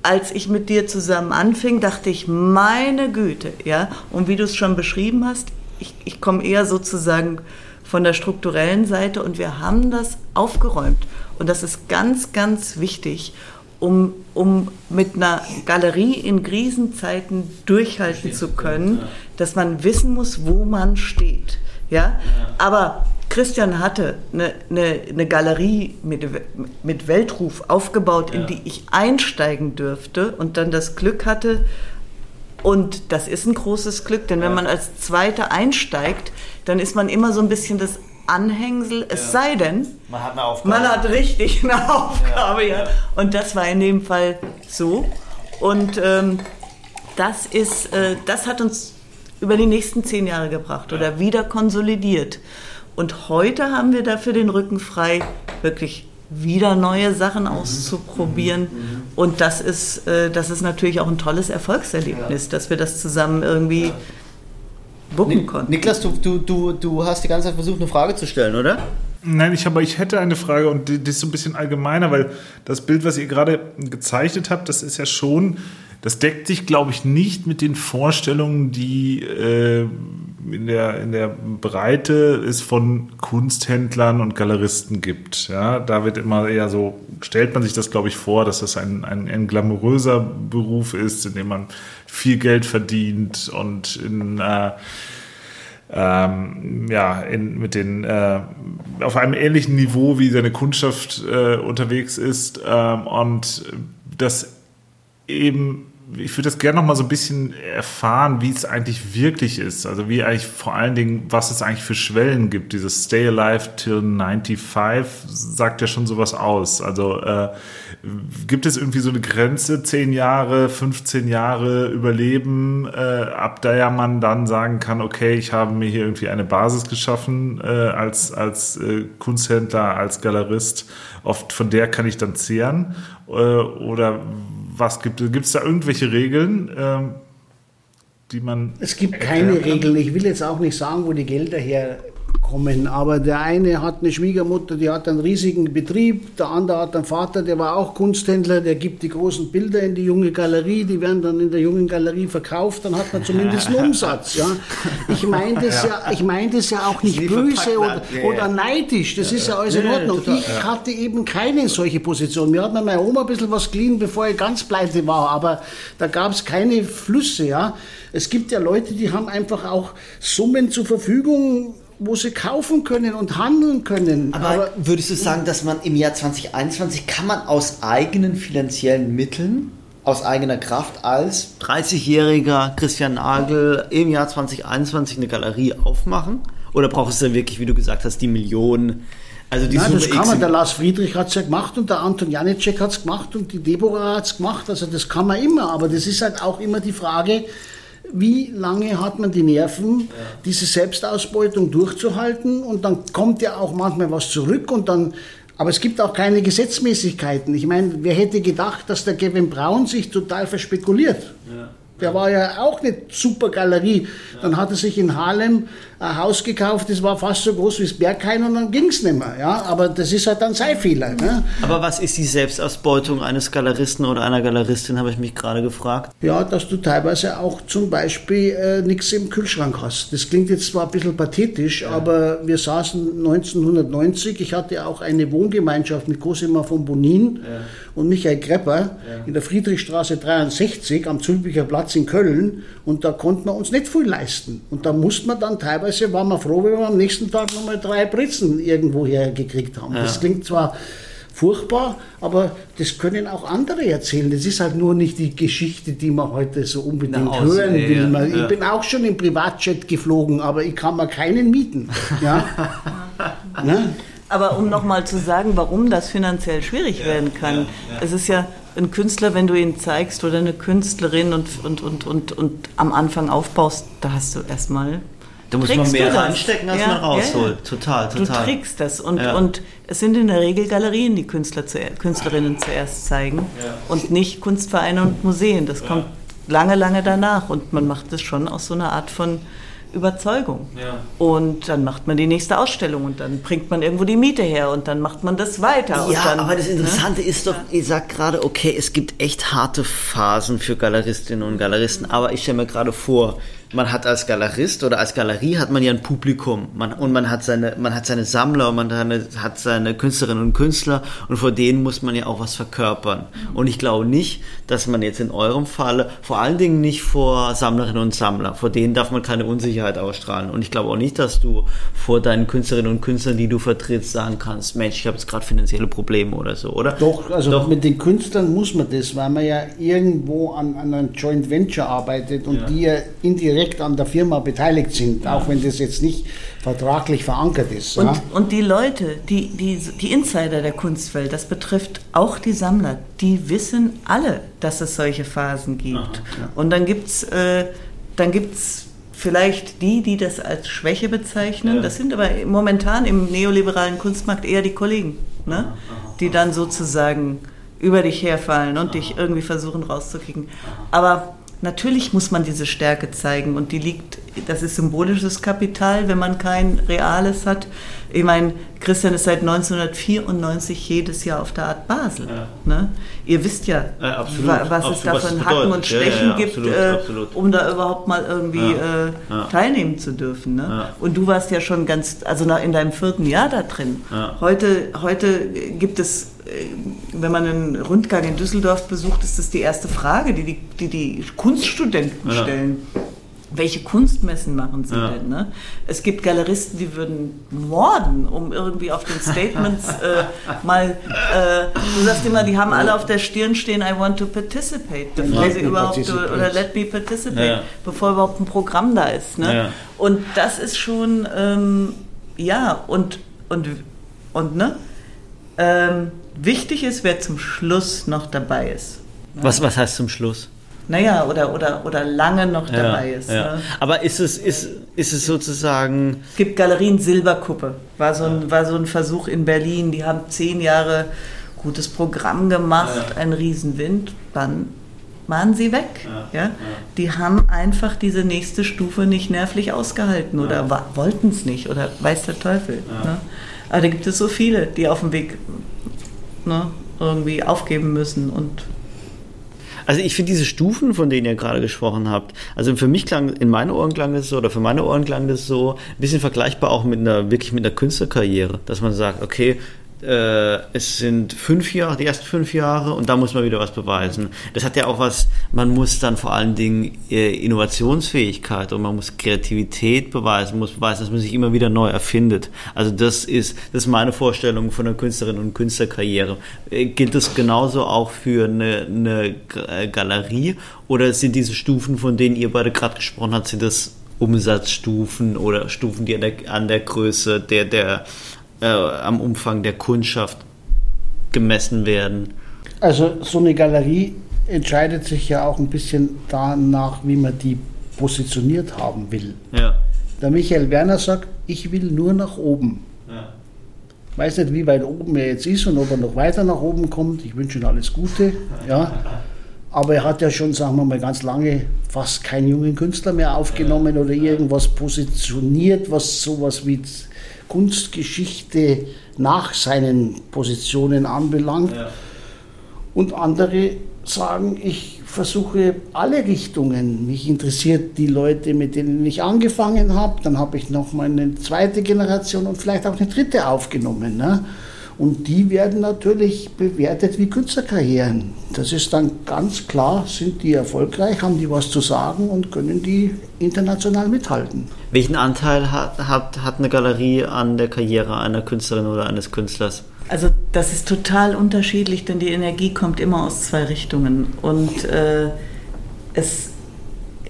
Als ich mit dir zusammen anfing, dachte ich, meine Güte, ja. Und wie du es schon beschrieben hast, ich, ich komme eher sozusagen von der strukturellen Seite und wir haben das aufgeräumt. Und das ist ganz, ganz wichtig, um, um mit einer Galerie in Krisenzeiten durchhalten zu können, dass man wissen muss, wo man steht. Ja? Aber Christian hatte eine, eine, eine Galerie mit, mit Weltruf aufgebaut, ja. in die ich einsteigen dürfte und dann das Glück hatte, und das ist ein großes Glück, denn wenn man als Zweiter einsteigt, dann ist man immer so ein bisschen das Anhängsel, es ja. sei denn, man hat eine Aufgabe. Man hat richtig eine Aufgabe, ja. ja. Und das war in dem Fall so. Und ähm, das ist, äh, das hat uns über die nächsten zehn Jahre gebracht oder wieder konsolidiert. Und heute haben wir dafür den Rücken frei, wirklich wieder neue Sachen auszuprobieren. Und das ist, äh, das ist natürlich auch ein tolles Erfolgserlebnis, dass wir das zusammen irgendwie wuppen konnten. Niklas, du, du, du, du hast die ganze Zeit versucht, eine Frage zu stellen, oder? Nein, ich, aber ich hätte eine Frage und die, die ist so ein bisschen allgemeiner, weil das Bild, was ihr gerade gezeichnet habt, das ist ja schon, das deckt sich, glaube ich, nicht mit den Vorstellungen, die äh, in der, in der Breite es von Kunsthändlern und Galeristen gibt. Ja, da wird immer eher so, stellt man sich das, glaube ich, vor, dass das ein, ein, ein glamouröser Beruf ist, in dem man viel Geld verdient und in, äh, ähm, ja, in, mit den, äh, auf einem ähnlichen Niveau wie seine Kundschaft äh, unterwegs ist ähm, und das eben ich würde das gerne noch mal so ein bisschen erfahren, wie es eigentlich wirklich ist. Also wie eigentlich vor allen Dingen, was es eigentlich für Schwellen gibt. Dieses Stay Alive till 95 sagt ja schon sowas aus. Also äh, gibt es irgendwie so eine Grenze, 10 Jahre, 15 Jahre Überleben, äh, ab der ja man dann sagen kann, okay, ich habe mir hier irgendwie eine Basis geschaffen äh, als, als äh, Kunsthändler, als Galerist. Oft von der kann ich dann zehren. Äh, oder was gibt es? Gibt es da irgendwelche Regeln, ähm, die man. Es gibt keine Regeln. Ich will jetzt auch nicht sagen, wo die Gelder her kommen. Aber der eine hat eine Schwiegermutter, die hat einen riesigen Betrieb, der andere hat einen Vater, der war auch Kunsthändler, der gibt die großen Bilder in die junge Galerie, die werden dann in der jungen Galerie verkauft, dann hat man zumindest einen Umsatz. Ja. Ich meine das, ja. ja, ich mein das ja auch nicht böse oder, oder, neidisch, das ist ja alles in Ordnung. Ich hatte eben keine solche Position. Mir hat mir meine Oma ein bisschen was geliehen, bevor ich ganz pleite war, aber da gab es keine Flüsse. Ja. Es gibt ja Leute, die haben einfach auch Summen zur Verfügung, wo sie kaufen können und handeln können. Aber, Aber, würdest du sagen, dass man im Jahr 2021 kann man aus eigenen finanziellen Mitteln, aus eigener Kraft als 30-jähriger Christian Nagel im Jahr 2021 eine Galerie aufmachen? Oder brauchst du dann wirklich, wie du gesagt hast, die Millionen? Also die Nein, Summe das kann man. Der Lars Friedrich hat es ja gemacht und der Anton Janicek hat es gemacht und die Deborah hat es gemacht. Also das kann man immer. Aber das ist halt auch immer die Frage, wie lange hat man die Nerven, ja. diese Selbstausbeutung durchzuhalten und dann kommt ja auch manchmal was zurück und dann aber es gibt auch keine Gesetzmäßigkeiten. Ich meine, wer hätte gedacht, dass der Kevin Brown sich total verspekuliert? Ja. Der war ja auch eine super Galerie. Dann hat er sich in Harlem ein Haus gekauft, das war fast so groß wie das Berghain und dann ging es nicht mehr. Ja? Aber das ist halt dann sein Fehler. Ne? Aber was ist die Selbstausbeutung eines Galeristen oder einer Galeristin, habe ich mich gerade gefragt. Ja, dass du teilweise auch zum Beispiel äh, nichts im Kühlschrank hast. Das klingt jetzt zwar ein bisschen pathetisch, ja. aber wir saßen 1990, ich hatte auch eine Wohngemeinschaft mit Cosima von Bonin ja. und Michael Grepper ja. in der Friedrichstraße 63 am Zülpicher Platz in Köln und da konnten wir uns nicht viel leisten. Und da musste man dann teilweise waren wir froh, wenn wir am nächsten Tag nochmal drei Britzen irgendwo hergekriegt haben. Ja. Das klingt zwar furchtbar, aber das können auch andere erzählen. Das ist halt nur nicht die Geschichte, die man heute so unbedingt Na, hören will. Ja, ja. Ich bin auch schon im Privatjet geflogen, aber ich kann mir keinen mieten. Ja? Aber um nochmal zu sagen, warum das finanziell schwierig werden kann, es ist ja ein Künstler, wenn du ihn zeigst oder eine Künstlerin und, und, und, und, und am Anfang aufbaust, da hast du erstmal da muss man mehr reinstecken, als ja, man rausholt. Ja. Total, total. Du kriegst das. Und, ja. und es sind in der Regel Galerien, die Künstler zu, Künstlerinnen zuerst zeigen und nicht Kunstvereine und Museen. Das kommt lange, lange danach. Und man macht das schon aus so einer Art von Überzeugung. Ja. Und dann macht man die nächste Ausstellung und dann bringt man irgendwo die Miete her und dann macht man das weiter. Ja, dann, aber das Interessante ne? ist doch, ihr sagt gerade, okay, es gibt echt harte Phasen für Galeristinnen und Galeristen, aber ich stelle mir gerade vor, man hat als Galerist oder als Galerie hat man ja ein Publikum man, und man hat seine man hat seine Sammler und man hat seine Künstlerinnen und Künstler und vor denen muss man ja auch was verkörpern und ich glaube nicht, dass man jetzt in eurem Falle vor allen Dingen nicht vor Sammlerinnen und Sammler, vor denen darf man keine Unsicherheit ausstrahlen und ich glaube auch nicht, dass du vor deinen Künstlerinnen und Künstlern, die du vertrittst, sagen kannst, Mensch, ich habe jetzt gerade finanzielle Probleme oder so, oder? Doch, also Doch. mit den Künstlern muss man das, weil man ja irgendwo an, an einem Joint Venture arbeitet und ja. die ja indirekt direkt an der Firma beteiligt sind, auch wenn das jetzt nicht vertraglich verankert ist. Und, ja? und die Leute, die, die, die Insider der Kunstwelt, das betrifft auch die Sammler, die wissen alle, dass es solche Phasen gibt. Aha, ja. Und dann gibt es äh, vielleicht die, die das als Schwäche bezeichnen. Ja. Das sind aber momentan im neoliberalen Kunstmarkt eher die Kollegen, ne? die dann sozusagen über dich herfallen und dich irgendwie versuchen rauszukriegen. Aber Natürlich muss man diese Stärke zeigen und die liegt, das ist symbolisches Kapital, wenn man kein reales hat. Ich meine, Christian ist seit 1994 jedes Jahr auf der Art Basel. Ja. Ne? Ihr wisst ja, ja absolut, was absolut, es da von Hacken und Stechen ja, gibt, absolut, äh, absolut. um da überhaupt mal irgendwie äh, teilnehmen zu dürfen. Ne? Und du warst ja schon ganz, also in deinem vierten Jahr da drin. Heute, heute gibt es äh, wenn man einen Rundgang in Düsseldorf besucht, ist das die erste Frage, die die, die, die Kunststudenten ja. stellen. Welche Kunstmessen machen sie ja. denn? Ne? Es gibt Galeristen, die würden morden, um irgendwie auf den Statements äh, mal, äh, du sagst immer, die haben alle auf der Stirn stehen, I want to participate, bevor sie überhaupt, oder let me participate, ja. bevor überhaupt ein Programm da ist. Ne? Und das ist schon, ähm, ja, und, und, und, ne? Ähm, wichtig ist, wer zum Schluss noch dabei ist. Ne? Was, was heißt zum Schluss? Naja, oder, oder, oder lange noch ja, dabei ist. Ja. Ne? Aber ist es, ist, ist es sozusagen. Es gibt Galerien Silberkuppe, war so, ein, war so ein Versuch in Berlin. Die haben zehn Jahre gutes Programm gemacht, ja. ein Riesenwind. Dann waren sie weg. Ja? Die haben einfach diese nächste Stufe nicht nervlich ausgehalten oder wollten es nicht oder weiß der Teufel. Ne? Aber da gibt es so viele, die auf dem Weg ne, irgendwie aufgeben müssen und also ich finde diese Stufen, von denen ihr gerade gesprochen habt, also für mich klang, in meinen Ohren klang das so, oder für meine Ohren klang das so, ein bisschen vergleichbar auch mit einer, wirklich mit einer Künstlerkarriere, dass man sagt, okay, äh, es sind fünf Jahre, die ersten fünf Jahre und da muss man wieder was beweisen. Das hat ja auch was, man muss dann vor allen Dingen äh, Innovationsfähigkeit und man muss Kreativität beweisen, muss beweisen, dass man sich immer wieder neu erfindet. Also das ist, das ist meine Vorstellung von einer Künstlerin und Künstlerkarriere. Äh, gilt das genauso auch für eine, eine äh, Galerie oder sind diese Stufen, von denen ihr beide gerade gesprochen habt, sind das Umsatzstufen oder Stufen, die an der, an der Größe der, der äh, am Umfang der Kundschaft gemessen werden. Also so eine Galerie entscheidet sich ja auch ein bisschen danach, wie man die positioniert haben will. Ja. Der Michael Werner sagt, ich will nur nach oben. Ja. Weiß nicht, wie weit oben er jetzt ist und ob er noch weiter nach oben kommt. Ich wünsche ihm alles Gute. Ja. Aber er hat ja schon, sagen wir mal, ganz lange fast keinen jungen Künstler mehr aufgenommen oder irgendwas positioniert, was sowas wie Kunstgeschichte nach seinen Positionen anbelangt. Ja. Und andere sagen, ich versuche alle Richtungen. Mich interessiert die Leute, mit denen ich angefangen habe. Dann habe ich noch mal eine zweite Generation und vielleicht auch eine dritte aufgenommen. Ne? Und die werden natürlich bewertet wie Künstlerkarrieren. Das ist dann ganz klar, sind die erfolgreich, haben die was zu sagen und können die international mithalten. Welchen Anteil hat, hat, hat eine Galerie an der Karriere einer Künstlerin oder eines Künstlers? Also das ist total unterschiedlich, denn die Energie kommt immer aus zwei Richtungen. Und äh, es,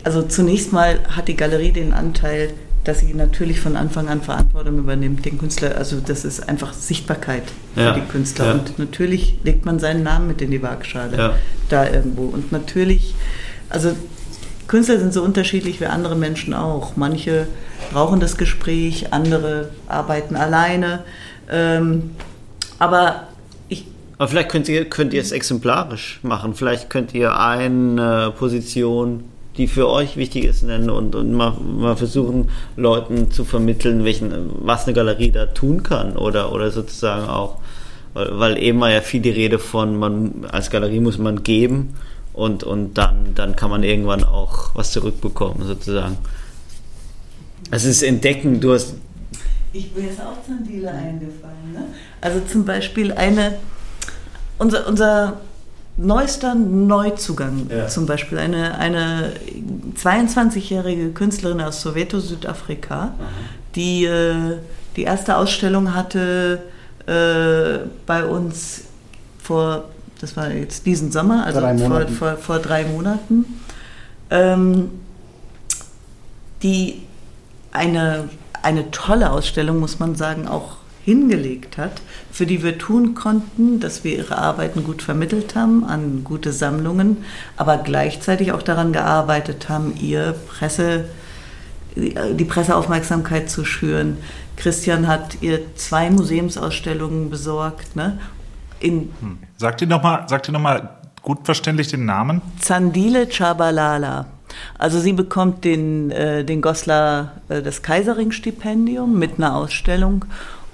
also zunächst mal hat die Galerie den Anteil, dass sie natürlich von Anfang an Verantwortung übernimmt, den Künstler. Also das ist einfach Sichtbarkeit ja. für die Künstler. Ja. Und natürlich legt man seinen Namen mit in die Waagschale ja. da irgendwo. Und natürlich, also Künstler sind so unterschiedlich wie andere Menschen auch. Manche brauchen das Gespräch, andere arbeiten alleine. Ähm, aber ich. Aber vielleicht könnt ihr, könnt ihr es exemplarisch machen. Vielleicht könnt ihr eine Position die für euch wichtig ist, nennen und, und mal, mal versuchen, Leuten zu vermitteln, welchen, was eine Galerie da tun kann oder, oder sozusagen auch, weil, eben war ja viel die Rede von, man, als Galerie muss man geben und, und dann, dann kann man irgendwann auch was zurückbekommen, sozusagen. Es ist Entdecken, du hast. Ich bin jetzt auch Zandile eingefallen. Ne? Also zum Beispiel eine, unser, unser neuester Neuzugang. Ja. Zum Beispiel eine, eine 22-jährige Künstlerin aus Soweto, Südafrika, Aha. die äh, die erste Ausstellung hatte äh, bei uns vor, das war jetzt diesen Sommer, also vor, vor, vor, drei Monaten, ähm, die eine, eine tolle Ausstellung, muss man sagen, auch hingelegt hat, für die wir tun konnten, dass wir ihre Arbeiten gut vermittelt haben an gute Sammlungen, aber gleichzeitig auch daran gearbeitet haben, ihr Presse, die Presseaufmerksamkeit zu schüren. Christian hat ihr zwei Museumsausstellungen besorgt. Ne? In hm. Sagt ihr nochmal noch, gut verständlich den Namen? Zandile Chabalala. Also sie bekommt den, äh, den Goslar, äh, das Kaiserring-Stipendium mit einer Ausstellung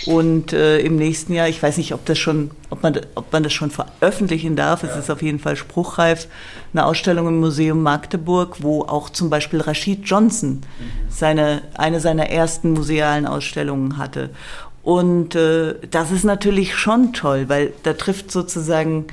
und äh, im nächsten Jahr, ich weiß nicht, ob das schon, ob man, ob man das schon veröffentlichen darf, es ist auf jeden Fall spruchreif, eine Ausstellung im Museum Magdeburg, wo auch zum Beispiel Rashid Johnson seine, eine seiner ersten musealen Ausstellungen hatte. Und äh, das ist natürlich schon toll, weil da trifft sozusagen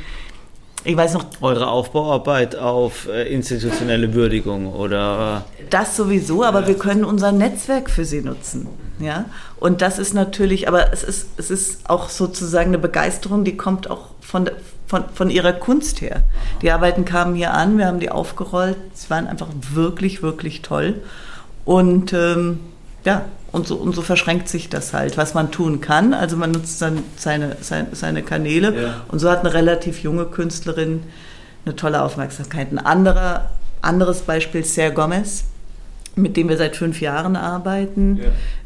ich weiß noch. Eure Aufbauarbeit auf äh, institutionelle Würdigung oder? Das sowieso, aber wir können unser Netzwerk für sie nutzen. Ja? Und das ist natürlich, aber es ist, es ist auch sozusagen eine Begeisterung, die kommt auch von, von, von ihrer Kunst her. Die Arbeiten kamen hier an, wir haben die aufgerollt, sie waren einfach wirklich, wirklich toll. Und ähm, ja, und so, und so verschränkt sich das halt, was man tun kann. Also man nutzt dann seine, seine, seine Kanäle ja. und so hat eine relativ junge Künstlerin eine tolle Aufmerksamkeit. Ein anderer, anderes Beispiel, Ser Gomez mit dem wir seit fünf Jahren arbeiten,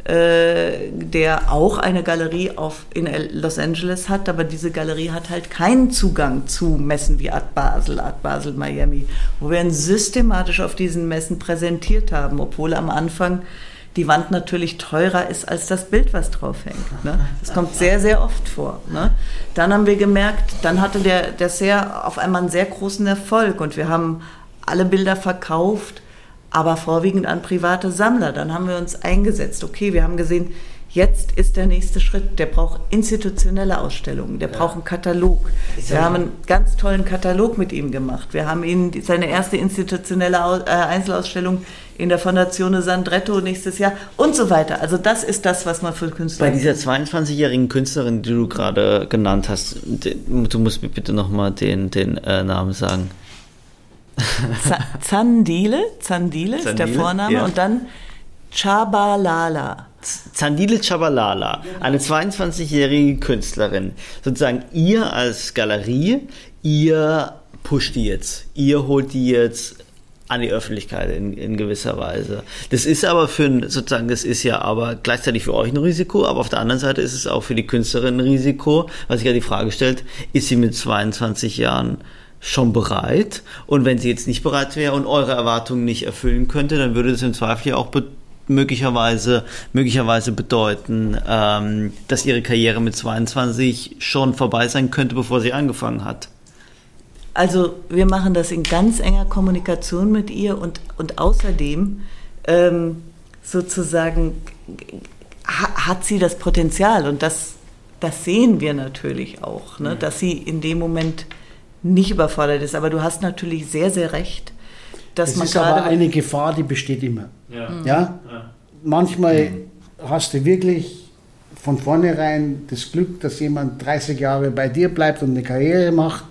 ja. äh, der auch eine Galerie auf, in Los Angeles hat, aber diese Galerie hat halt keinen Zugang zu Messen wie Art Basel, Art Basel Miami, wo wir ihn systematisch auf diesen Messen präsentiert haben, obwohl am Anfang die Wand natürlich teurer ist als das Bild, was drauf hängt. Ne? Das kommt sehr, sehr oft vor. Ne? Dann haben wir gemerkt, dann hatte der, der sehr, auf einmal einen sehr großen Erfolg und wir haben alle Bilder verkauft aber vorwiegend an private Sammler. Dann haben wir uns eingesetzt. Okay, wir haben gesehen, jetzt ist der nächste Schritt. Der braucht institutionelle Ausstellungen, der ja. braucht einen Katalog. Wir haben einen ganz tollen Katalog mit ihm gemacht. Wir haben ihn seine erste institutionelle äh, Einzelausstellung in der Fondazione Sandretto nächstes Jahr und so weiter. Also das ist das, was man für Künstler. Bei dieser 22-jährigen Künstlerin, die du gerade genannt hast, du musst mir bitte nochmal den, den äh, Namen sagen. Zandile, Zandile ist der Vorname ja. und dann Chabalala. Zandile Chabalala, eine 22-jährige Künstlerin. Sozusagen ihr als Galerie, ihr pusht die jetzt. Ihr holt die jetzt an die Öffentlichkeit in, in gewisser Weise. Das ist aber für sozusagen, das ist ja aber gleichzeitig für euch ein Risiko, aber auf der anderen Seite ist es auch für die Künstlerin ein Risiko, was sich ja die Frage stellt, ist sie mit 22 Jahren schon bereit. Und wenn sie jetzt nicht bereit wäre und eure Erwartungen nicht erfüllen könnte, dann würde das im Zweifel ja auch möglicherweise, möglicherweise bedeuten, ähm, dass ihre Karriere mit 22 schon vorbei sein könnte, bevor sie angefangen hat. Also wir machen das in ganz enger Kommunikation mit ihr und, und außerdem ähm, sozusagen ha, hat sie das Potenzial und das, das sehen wir natürlich auch, ne, dass sie in dem Moment nicht überfordert ist. Aber du hast natürlich sehr, sehr recht. Dass es man ist aber eine Gefahr, die besteht immer. Ja. ja? ja. Manchmal mhm. hast du wirklich von vornherein das Glück, dass jemand 30 Jahre bei dir bleibt und eine Karriere macht.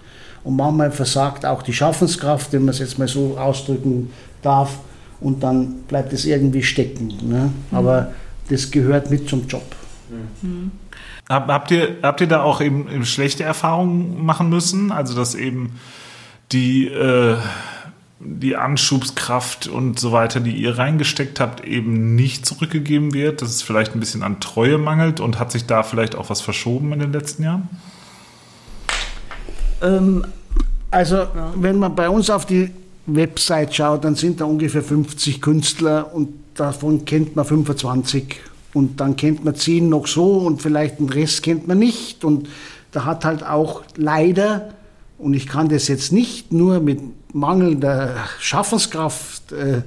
Und manchmal versagt auch die Schaffenskraft, wenn man es jetzt mal so ausdrücken darf. Und dann bleibt es irgendwie stecken. Ne? Mhm. Aber das gehört mit zum Job. Mhm. Habt ihr, habt ihr da auch eben, eben schlechte Erfahrungen machen müssen? Also, dass eben die, äh, die Anschubskraft und so weiter, die ihr reingesteckt habt, eben nicht zurückgegeben wird, dass es vielleicht ein bisschen an Treue mangelt und hat sich da vielleicht auch was verschoben in den letzten Jahren? Ähm, also, ja. wenn man bei uns auf die Website schaut, dann sind da ungefähr 50 Künstler und davon kennt man 25 und dann kennt man zehn noch so und vielleicht den Rest kennt man nicht. Und da hat halt auch leider, und ich kann das jetzt nicht nur mit mangelnder Schaffenskraft äh,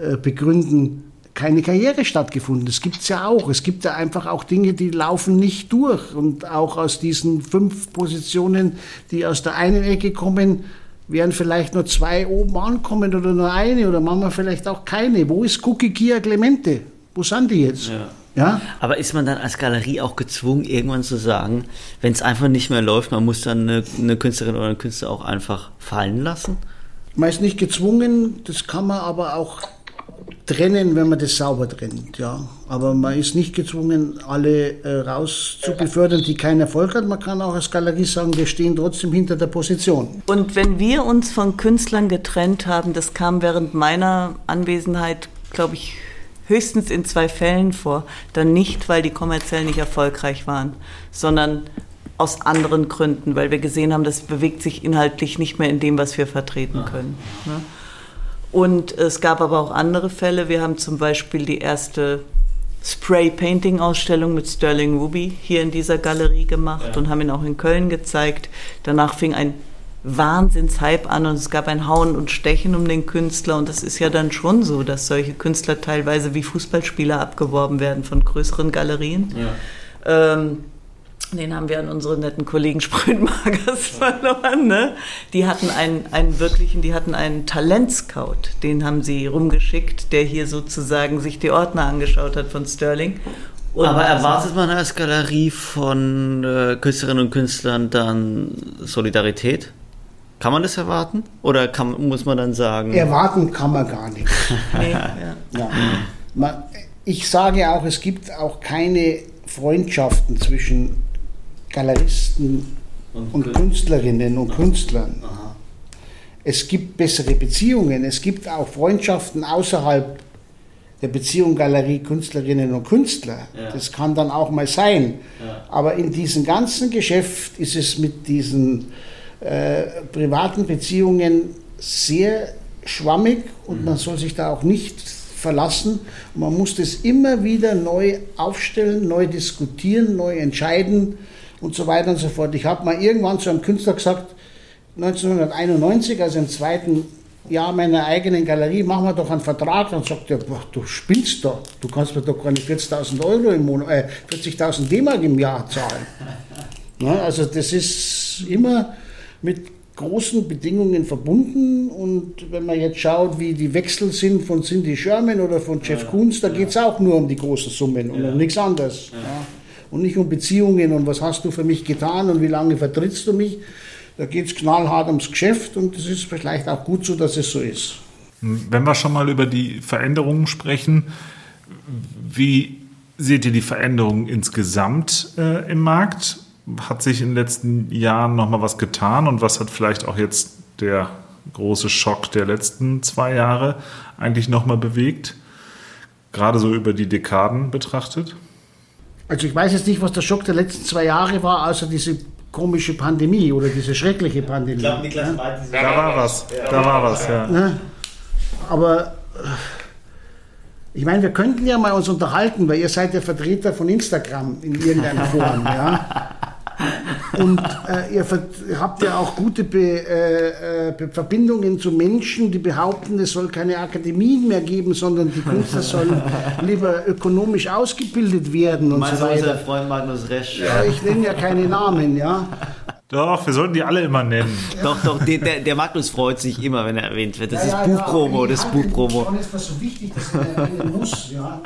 äh, begründen, keine Karriere stattgefunden. Das gibt es ja auch. Es gibt ja einfach auch Dinge, die laufen nicht durch. Und auch aus diesen fünf Positionen, die aus der einen Ecke kommen, werden vielleicht nur zwei oben ankommen oder nur eine oder manchmal vielleicht auch keine. Wo ist Cookie Kia Clemente? Wo sind die jetzt? Ja. Ja? Aber ist man dann als Galerie auch gezwungen, irgendwann zu sagen, wenn es einfach nicht mehr läuft, man muss dann eine, eine, Künstlerin oder einen Künstler auch einfach fallen lassen? Man ist nicht gezwungen, das kann man aber auch trennen, wenn man das sauber trennt, ja. Aber man ist nicht gezwungen, alle äh, rauszubefördern, die keinen Erfolg haben. Man kann auch als Galerie sagen, wir stehen trotzdem hinter der Position. Und wenn wir uns von Künstlern getrennt haben, das kam während meiner Anwesenheit, glaube ich, höchstens in zwei Fällen vor. Dann nicht, weil die kommerziell nicht erfolgreich waren, sondern aus anderen Gründen, weil wir gesehen haben, das bewegt sich inhaltlich nicht mehr in dem, was wir vertreten können. Ne? Und es gab aber auch andere Fälle. Wir haben zum Beispiel die erste Spray-Painting-Ausstellung mit Sterling Ruby hier in dieser Galerie gemacht ja. und haben ihn auch in Köln gezeigt. Danach fing ein Wahnsinnshype an und es gab ein Hauen und Stechen um den Künstler und das ist ja dann schon so, dass solche Künstler teilweise wie Fußballspieler abgeworben werden von größeren Galerien. Ja. Ähm, den haben wir an unsere netten Kollegen Sprühnmagers verloren. Ne? Die hatten einen, einen wirklichen, die hatten einen Talentscout, den haben sie rumgeschickt, der hier sozusagen sich die Ordner angeschaut hat von Sterling und Aber erwartet man als Galerie von äh, Künstlerinnen und Künstlern dann Solidarität? Kann man das erwarten? Oder kann, muss man dann sagen. Erwarten kann man gar nicht. nee, ja. Ja. Man, ich sage auch, es gibt auch keine Freundschaften zwischen Galeristen und, und Künstlerinnen und Künstlern. Aha. Es gibt bessere Beziehungen, es gibt auch Freundschaften außerhalb der Beziehung Galerie Künstlerinnen und Künstler. Ja. Das kann dann auch mal sein. Ja. Aber in diesem ganzen Geschäft ist es mit diesen äh, privaten Beziehungen sehr schwammig und mhm. man soll sich da auch nicht verlassen. Man muss das immer wieder neu aufstellen, neu diskutieren, neu entscheiden und so weiter und so fort. Ich habe mal irgendwann zu einem Künstler gesagt, 1991, also im zweiten Jahr meiner eigenen Galerie, machen wir doch einen Vertrag. Dann sagt er, boah, du spinnst doch, du kannst mir doch keine 40.000 Euro im Monat, äh, 40.000 D-Mark im Jahr zahlen. Ja, also das ist immer mit großen Bedingungen verbunden. Und wenn man jetzt schaut, wie die Wechsel sind von Cindy Sherman oder von Jeff ja, Koons, da ja. geht es auch nur um die großen Summen und ja. um nichts anderes. Ja. Und nicht um Beziehungen und was hast du für mich getan und wie lange vertrittst du mich. Da geht es knallhart ums Geschäft und es ist vielleicht auch gut so, dass es so ist. Wenn wir schon mal über die Veränderungen sprechen, wie seht ihr die Veränderungen insgesamt äh, im Markt? hat sich in den letzten Jahren noch mal was getan und was hat vielleicht auch jetzt der große Schock der letzten zwei Jahre eigentlich noch mal bewegt? Gerade so über die Dekaden betrachtet? Also ich weiß jetzt nicht, was der Schock der letzten zwei Jahre war, außer diese komische Pandemie oder diese schreckliche Pandemie. Ich glaube, Niklas ja? Da war was, da war was, ja. Ne? Aber äh, ich meine, wir könnten ja mal uns unterhalten, weil ihr seid ja Vertreter von Instagram in irgendeiner Form, ja. Und äh, ihr habt ja auch gute Be äh, äh Verbindungen zu Menschen, die behaupten, es soll keine Akademien mehr geben, sondern die Künstler sollen lieber ökonomisch ausgebildet werden und so weiter. Unser Freund Magnus Resch. Ja, ich nenne ja keine Namen, ja. Doch, wir sollten die alle immer nennen. Doch, doch, der, der, Magnus freut sich immer, wenn er erwähnt wird. Das ja, ist ja, Buchpromo, ja, das ist Buchpromo. Und ist so wichtig, dass man erwähnen muss. Ja.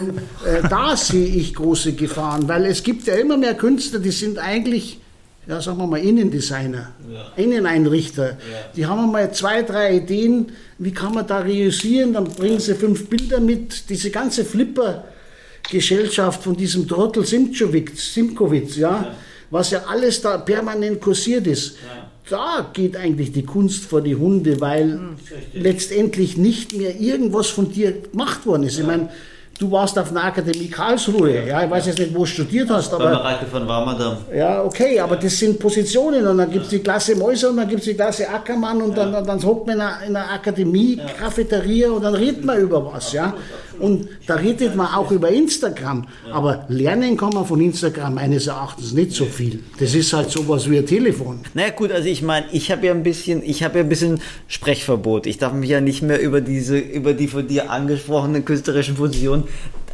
Und äh, da sehe ich große Gefahren, weil es gibt ja immer mehr Künstler, die sind eigentlich, ja, sagen wir mal, Innendesigner, ja. Inneneinrichter. Ja. Die haben mal zwei, drei Ideen, wie kann man da reüssieren, dann bringen sie fünf Bilder mit. Diese ganze Flipper-Gesellschaft von diesem Trottel Simkowitz, ja was ja alles da permanent kursiert ist. Ja. Da geht eigentlich die Kunst vor die Hunde, weil hm, letztendlich nicht mehr irgendwas von dir gemacht worden ist. Ja. Ich meine, du warst auf einer Akademie Karlsruhe, ja, ich weiß jetzt nicht, wo du studiert hast, aber... Bei Mareike von Warmadam. Ja, okay, aber das sind Positionen und dann gibt es die Klasse Mäuser und dann gibt es die Klasse Ackermann und ja. dann, dann hockt man in einer, in einer Akademie. Cafeteria und dann redet man über was, ja. Und da redet man auch über Instagram. Aber lernen kann man von Instagram meines Erachtens nicht so viel. Das ist halt sowas wie ein Telefon. Na naja, gut, also ich meine, ich habe ja ein bisschen, ich habe ja ein bisschen Sprechverbot. Ich darf mich ja nicht mehr über diese, über die von dir angesprochenen künstlerischen Positionen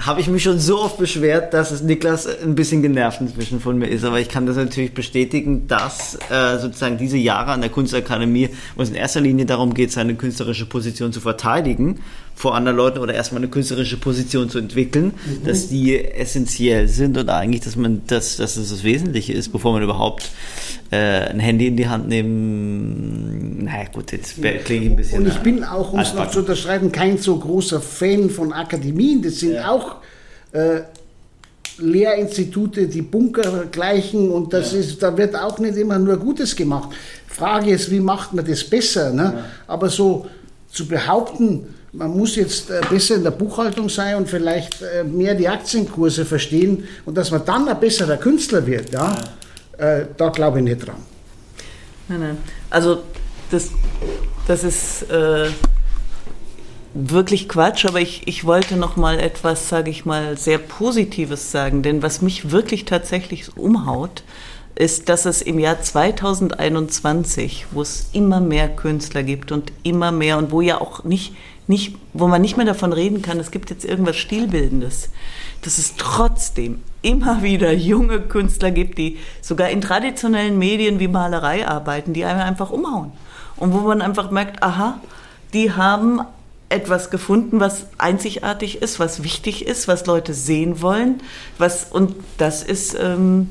habe ich mich schon so oft beschwert, dass es Niklas ein bisschen genervt inzwischen von mir ist. Aber ich kann das natürlich bestätigen, dass äh, sozusagen diese Jahre an der Kunstakademie, wo es in erster Linie darum geht, seine künstlerische Position zu verteidigen vor anderen Leuten oder erstmal eine künstlerische Position zu entwickeln, mhm. dass die essentiell sind oder eigentlich, dass man das, dass das das Wesentliche ist, bevor man überhaupt äh, ein Handy in die Hand nehmen. Naja, gut, jetzt klinge ich ein bisschen. Und ich bin auch, um es noch zu unterschreiben, kein so großer Fan von Akademien. Das sind ja. auch äh, Lehrinstitute, die Bunker gleichen und das ja. ist, da wird auch nicht immer nur Gutes gemacht. Frage ist, wie macht man das besser? Ne? Ja. Aber so zu behaupten, man muss jetzt äh, besser in der Buchhaltung sein und vielleicht äh, mehr die Aktienkurse verstehen und dass man dann ein besserer Künstler wird, ja, ja. Da glaube ich nicht dran. Nein, nein. Also das, das ist äh, wirklich Quatsch, aber ich, ich wollte noch mal etwas, sage ich mal, sehr Positives sagen, denn was mich wirklich tatsächlich umhaut, ist, dass es im Jahr 2021, wo es immer mehr Künstler gibt und immer mehr und wo ja auch nicht nicht, wo man nicht mehr davon reden kann, es gibt jetzt irgendwas Stilbildendes, dass es trotzdem immer wieder junge Künstler gibt, die sogar in traditionellen Medien wie Malerei arbeiten, die einem einfach umhauen. Und wo man einfach merkt, aha, die haben etwas gefunden, was einzigartig ist, was wichtig ist, was Leute sehen wollen. Was, und das ist, ähm,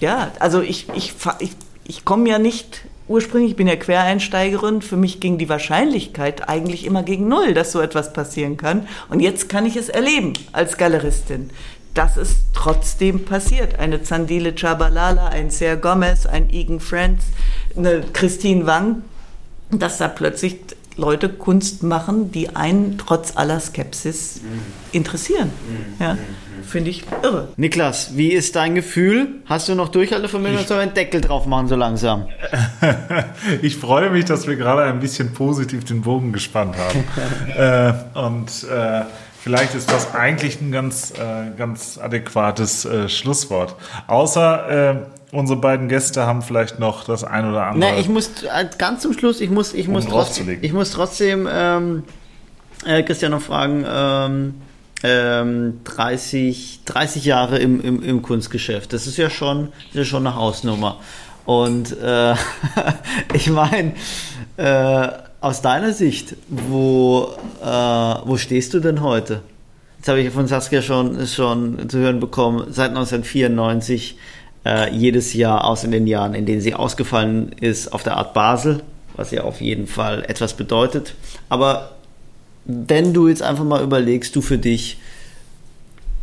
ja, also ich, ich, ich, ich komme ja nicht ursprünglich, ich bin ja Quereinsteigerin, für mich ging die Wahrscheinlichkeit eigentlich immer gegen Null, dass so etwas passieren kann. Und jetzt kann ich es erleben als Galeristin. Das ist trotzdem passiert. Eine Zandile Chabalala, ein Ser Gomez, ein Egan Friends, eine Christine Wang, dass da plötzlich Leute Kunst machen, die einen trotz aller Skepsis mhm. interessieren. Mhm. Ja. Mhm. Finde ich irre. Niklas, wie ist dein Gefühl? Hast du noch Durchhaltevermögen oder soll einen Deckel drauf machen so langsam? ich freue mich, dass wir gerade ein bisschen positiv den Bogen gespannt haben. äh, und äh, vielleicht ist das eigentlich ein ganz, äh, ganz adäquates äh, Schlusswort. Außer äh, unsere beiden Gäste haben vielleicht noch das ein oder andere. Na, ich muss äh, ganz zum Schluss, ich muss, ich um muss, trotzdem, ich muss trotzdem ähm, Christian noch fragen. Ähm, ähm, 30, 30 Jahre im, im, im Kunstgeschäft. Das ist ja schon, ist ja schon eine Hausnummer. Und äh, ich meine, äh, aus deiner Sicht, wo, äh, wo stehst du denn heute? Jetzt habe ich von Saskia schon, schon zu hören bekommen, seit 1994 äh, jedes Jahr, aus in den Jahren, in denen sie ausgefallen ist, auf der Art Basel, was ja auf jeden Fall etwas bedeutet. Aber wenn du jetzt einfach mal überlegst, du für dich,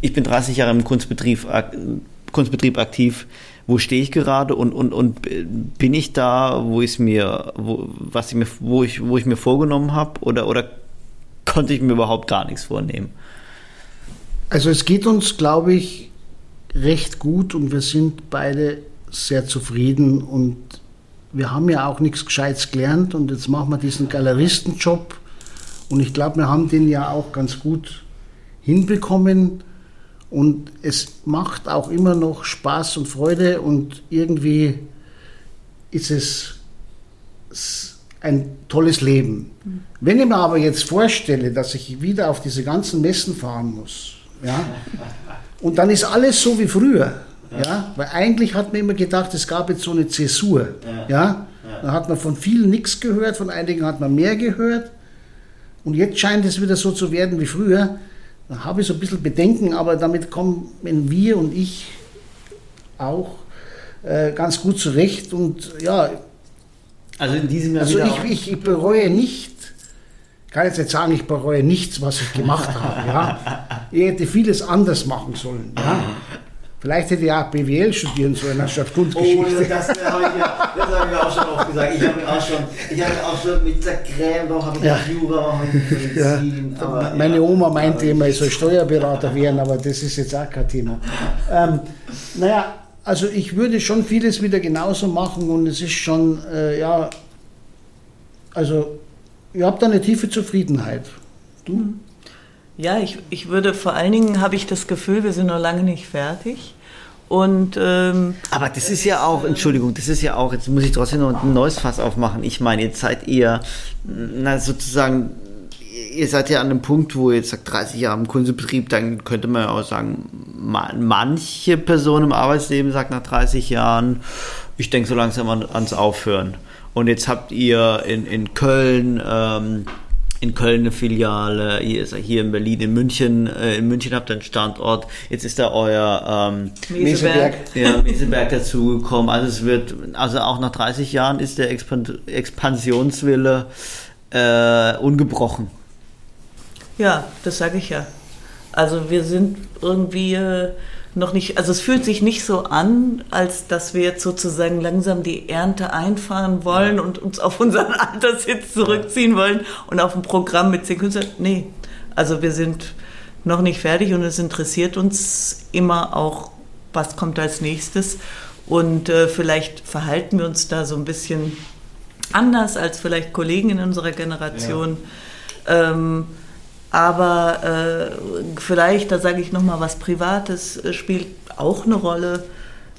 ich bin 30 Jahre im Kunstbetrieb, Kunstbetrieb aktiv, wo stehe ich gerade und, und, und bin ich da, wo ich mir, wo, was ich mir, wo ich, wo ich mir vorgenommen habe oder, oder konnte ich mir überhaupt gar nichts vornehmen? Also es geht uns, glaube ich, recht gut und wir sind beide sehr zufrieden und wir haben ja auch nichts Gescheites gelernt und jetzt machen wir diesen Galeristenjob und ich glaube, wir haben den ja auch ganz gut hinbekommen und es macht auch immer noch Spaß und Freude und irgendwie ist es ein tolles Leben. Wenn ich mir aber jetzt vorstelle, dass ich wieder auf diese ganzen Messen fahren muss, ja, und dann ist alles so wie früher, ja, weil eigentlich hat man immer gedacht, es gab jetzt so eine Zäsur, ja, da hat man von vielen nichts gehört, von einigen hat man mehr gehört. Und jetzt scheint es wieder so zu werden wie früher. Da habe ich so ein bisschen Bedenken, aber damit kommen wir und ich auch äh, ganz gut zurecht. Und ja, also in diesem Jahr Also ich, ich, ich, bereue nicht, ich kann jetzt nicht sagen, ich bereue nichts, was ich gemacht habe. Ja. Ich hätte vieles anders machen sollen. Ja. Vielleicht hätte ich auch BWL studieren sollen anstatt Kunstgeschichte. Oh, das, das habe ich, ja, das hab ich auch schon oft gesagt. Ich habe auch schon, ich habe auch schon mit Zergräm, habe ich ja. Jura, mit Medizin. Ja. Aber, Meine ja. Oma meinte immer, ich soll Steuerberater werden, aber das ist jetzt auch kein Thema. Ähm, naja, also ich würde schon vieles wieder genauso machen und es ist schon, äh, ja, also ihr habt da eine tiefe Zufriedenheit. Du? Ja, ich, ich würde vor allen Dingen, habe ich das Gefühl, wir sind noch lange nicht fertig. Und, ähm, Aber das ist ja auch, Entschuldigung, das ist ja auch, jetzt muss ich trotzdem noch ein neues Fass aufmachen. Ich meine, jetzt seid ihr na, sozusagen ihr seid ja an einem Punkt, wo ihr jetzt sagt 30 Jahre im Kunstbetrieb, dann könnte man ja auch sagen, manche Person im Arbeitsleben sagt nach 30 Jahren, ich denke so langsam an, ans Aufhören. Und jetzt habt ihr in, in Köln ähm, in Köln eine Filiale, hier, ist, hier in Berlin, in München, äh, in München habt ihr einen Standort, jetzt ist da euer ähm, Meseberg. Ja, Meseberg dazugekommen. Also es wird, also auch nach 30 Jahren ist der Expansionswille äh, ungebrochen. Ja, das sage ich ja. Also wir sind irgendwie äh, noch nicht, also es fühlt sich nicht so an, als dass wir jetzt sozusagen langsam die Ernte einfahren wollen ja. und uns auf unseren Alterssitz zurückziehen wollen und auf ein Programm mit zehn Künstlern. Nee, also wir sind noch nicht fertig und es interessiert uns immer auch, was kommt als nächstes. Und äh, vielleicht verhalten wir uns da so ein bisschen anders als vielleicht Kollegen in unserer Generation. Ja. Ähm, aber äh, vielleicht, da sage ich nochmal was Privates, äh, spielt auch eine Rolle.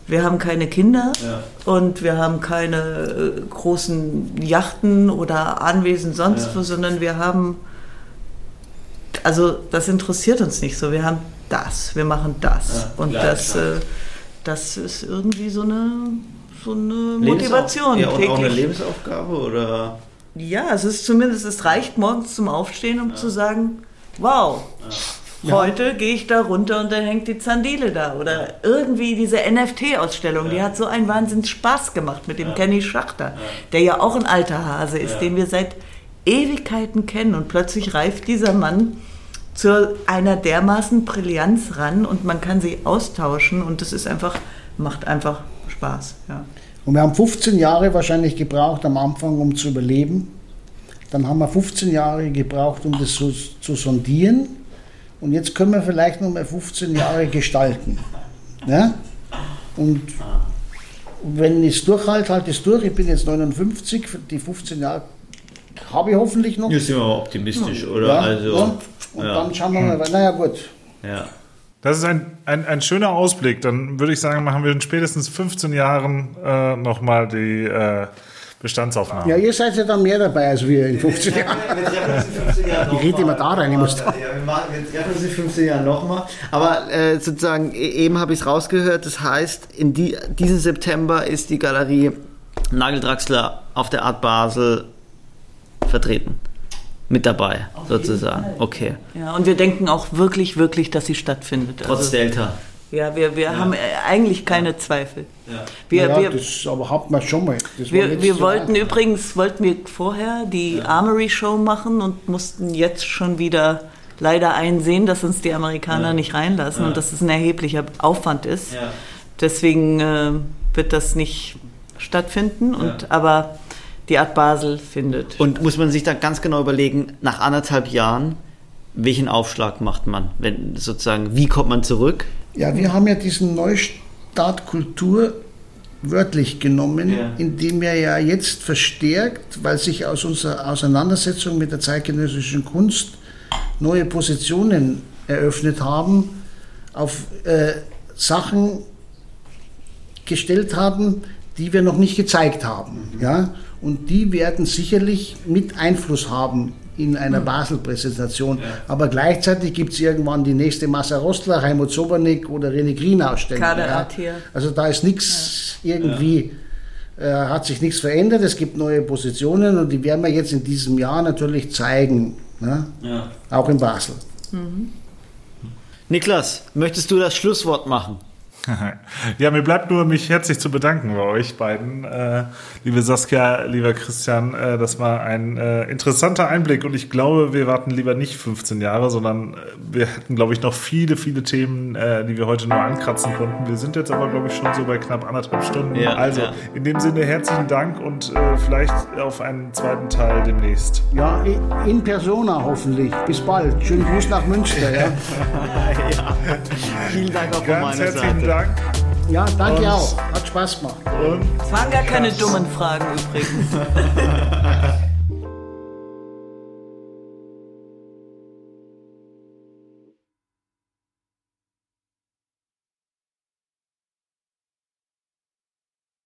Wir haben keine Kinder ja. und wir haben keine äh, großen Yachten oder Anwesen sonst ja. wo, sondern wir haben, also das interessiert uns nicht so. Wir haben das, wir machen das. Ja, und klar, das, klar. Äh, das ist irgendwie so eine, so eine Motivation. Ja, und täglich. auch eine Lebensaufgabe oder? Ja, es ist zumindest, es reicht morgens zum Aufstehen, um ja. zu sagen, wow, ja. heute gehe ich da runter und dann hängt die Zandile da. Oder irgendwie diese NFT-Ausstellung, ja. die hat so einen Wahnsinns Spaß gemacht mit dem Kenny Schachter, der ja auch ein alter Hase ist, den wir seit Ewigkeiten kennen. Und plötzlich reift dieser Mann zu einer dermaßen Brillanz ran und man kann sie austauschen und das ist einfach, macht einfach Spaß. Ja. Und wir haben 15 Jahre wahrscheinlich gebraucht am Anfang, um zu überleben. Dann haben wir 15 Jahre gebraucht, um das zu, zu sondieren. Und jetzt können wir vielleicht noch mal 15 Jahre gestalten. Ja? Und wenn ich es durchhalte, halte ich es durch. Ich bin jetzt 59, die 15 Jahre habe ich hoffentlich noch. Jetzt sind wir optimistisch, oder? Ja, also, und, und ja. dann schauen wir mal weiter. Naja, gut. Ja. Das ist ein, ein, ein schöner Ausblick. Dann würde ich sagen, machen wir in spätestens 15 Jahren äh, nochmal die äh, Bestandsaufnahme. Ja, ihr seid ja dann mehr dabei als wir in 15 Jahren. Ich rede immer da rein, ich muss da. Ja, wir, treffen uns in 15 Jahren nochmal. Aber äh, sozusagen, e-, eben habe ich es rausgehört, das heißt, in die, diesen September ist die Galerie Nageldraxler auf der Art Basel vertreten mit dabei, Auf sozusagen. Okay. Ja, und wir denken auch wirklich, wirklich, dass sie stattfindet. Trotz also, Delta. Ja, wir, wir ja. haben eigentlich keine Zweifel. Ja. Wir, ja, wir, das aber hat man schon mal. Das wir wir wollten alt. übrigens, wollten wir vorher die ja. Armory Show machen und mussten jetzt schon wieder leider einsehen, dass uns die Amerikaner ja. nicht reinlassen und dass es ein erheblicher Aufwand ist. Deswegen äh, wird das nicht stattfinden. Und, Aber die Art Basel findet. Und muss man sich da ganz genau überlegen, nach anderthalb Jahren, welchen Aufschlag macht man? Wenn sozusagen, wie kommt man zurück? Ja, wir haben ja diesen Neustart Kultur wörtlich genommen, Ja. indem wir ja jetzt verstärkt, weil sich aus unserer Auseinandersetzung mit der zeitgenössischen Kunst neue Positionen eröffnet haben, auf äh, Sachen gestellt haben, die wir noch nicht gezeigt haben. Ja? Und die werden sicherlich mit Einfluss haben in einer Basel-Präsentation. Aber gleichzeitig gibt es irgendwann die nächste Massa Rostler, Heimut Sobernick oder René Green Ausstellung. Kader ja? Also da ist nichts irgendwie, äh, hat sich nichts verändert. Es gibt neue Positionen und die werden wir jetzt in diesem Jahr natürlich zeigen. Ne? Ja. Auch in Basel. Niklas, möchtest du das Schlusswort machen? Ja, mir bleibt nur, mich herzlich zu bedanken bei euch beiden. Äh, liebe Saskia, lieber Christian, äh, das war ein äh, interessanter Einblick und ich glaube, wir warten lieber nicht 15 Jahre, sondern äh, wir hätten, glaube ich, noch viele, viele Themen, äh, die wir heute nur ankratzen konnten. Wir sind jetzt aber, glaube ich, schon so bei knapp anderthalb Stunden. Ja, also ja. in dem Sinne herzlichen Dank und äh, vielleicht auf einen zweiten Teil demnächst. Ja, in persona hoffentlich. Bis bald. Schönen Gruß nach Münster. Ja, ja. Vielen Dank auch von Ganz meiner Seite. Dank ja danke Und- auch. Hat Spaß gemacht. und Es waren gar keine dummen Fragen übrigens.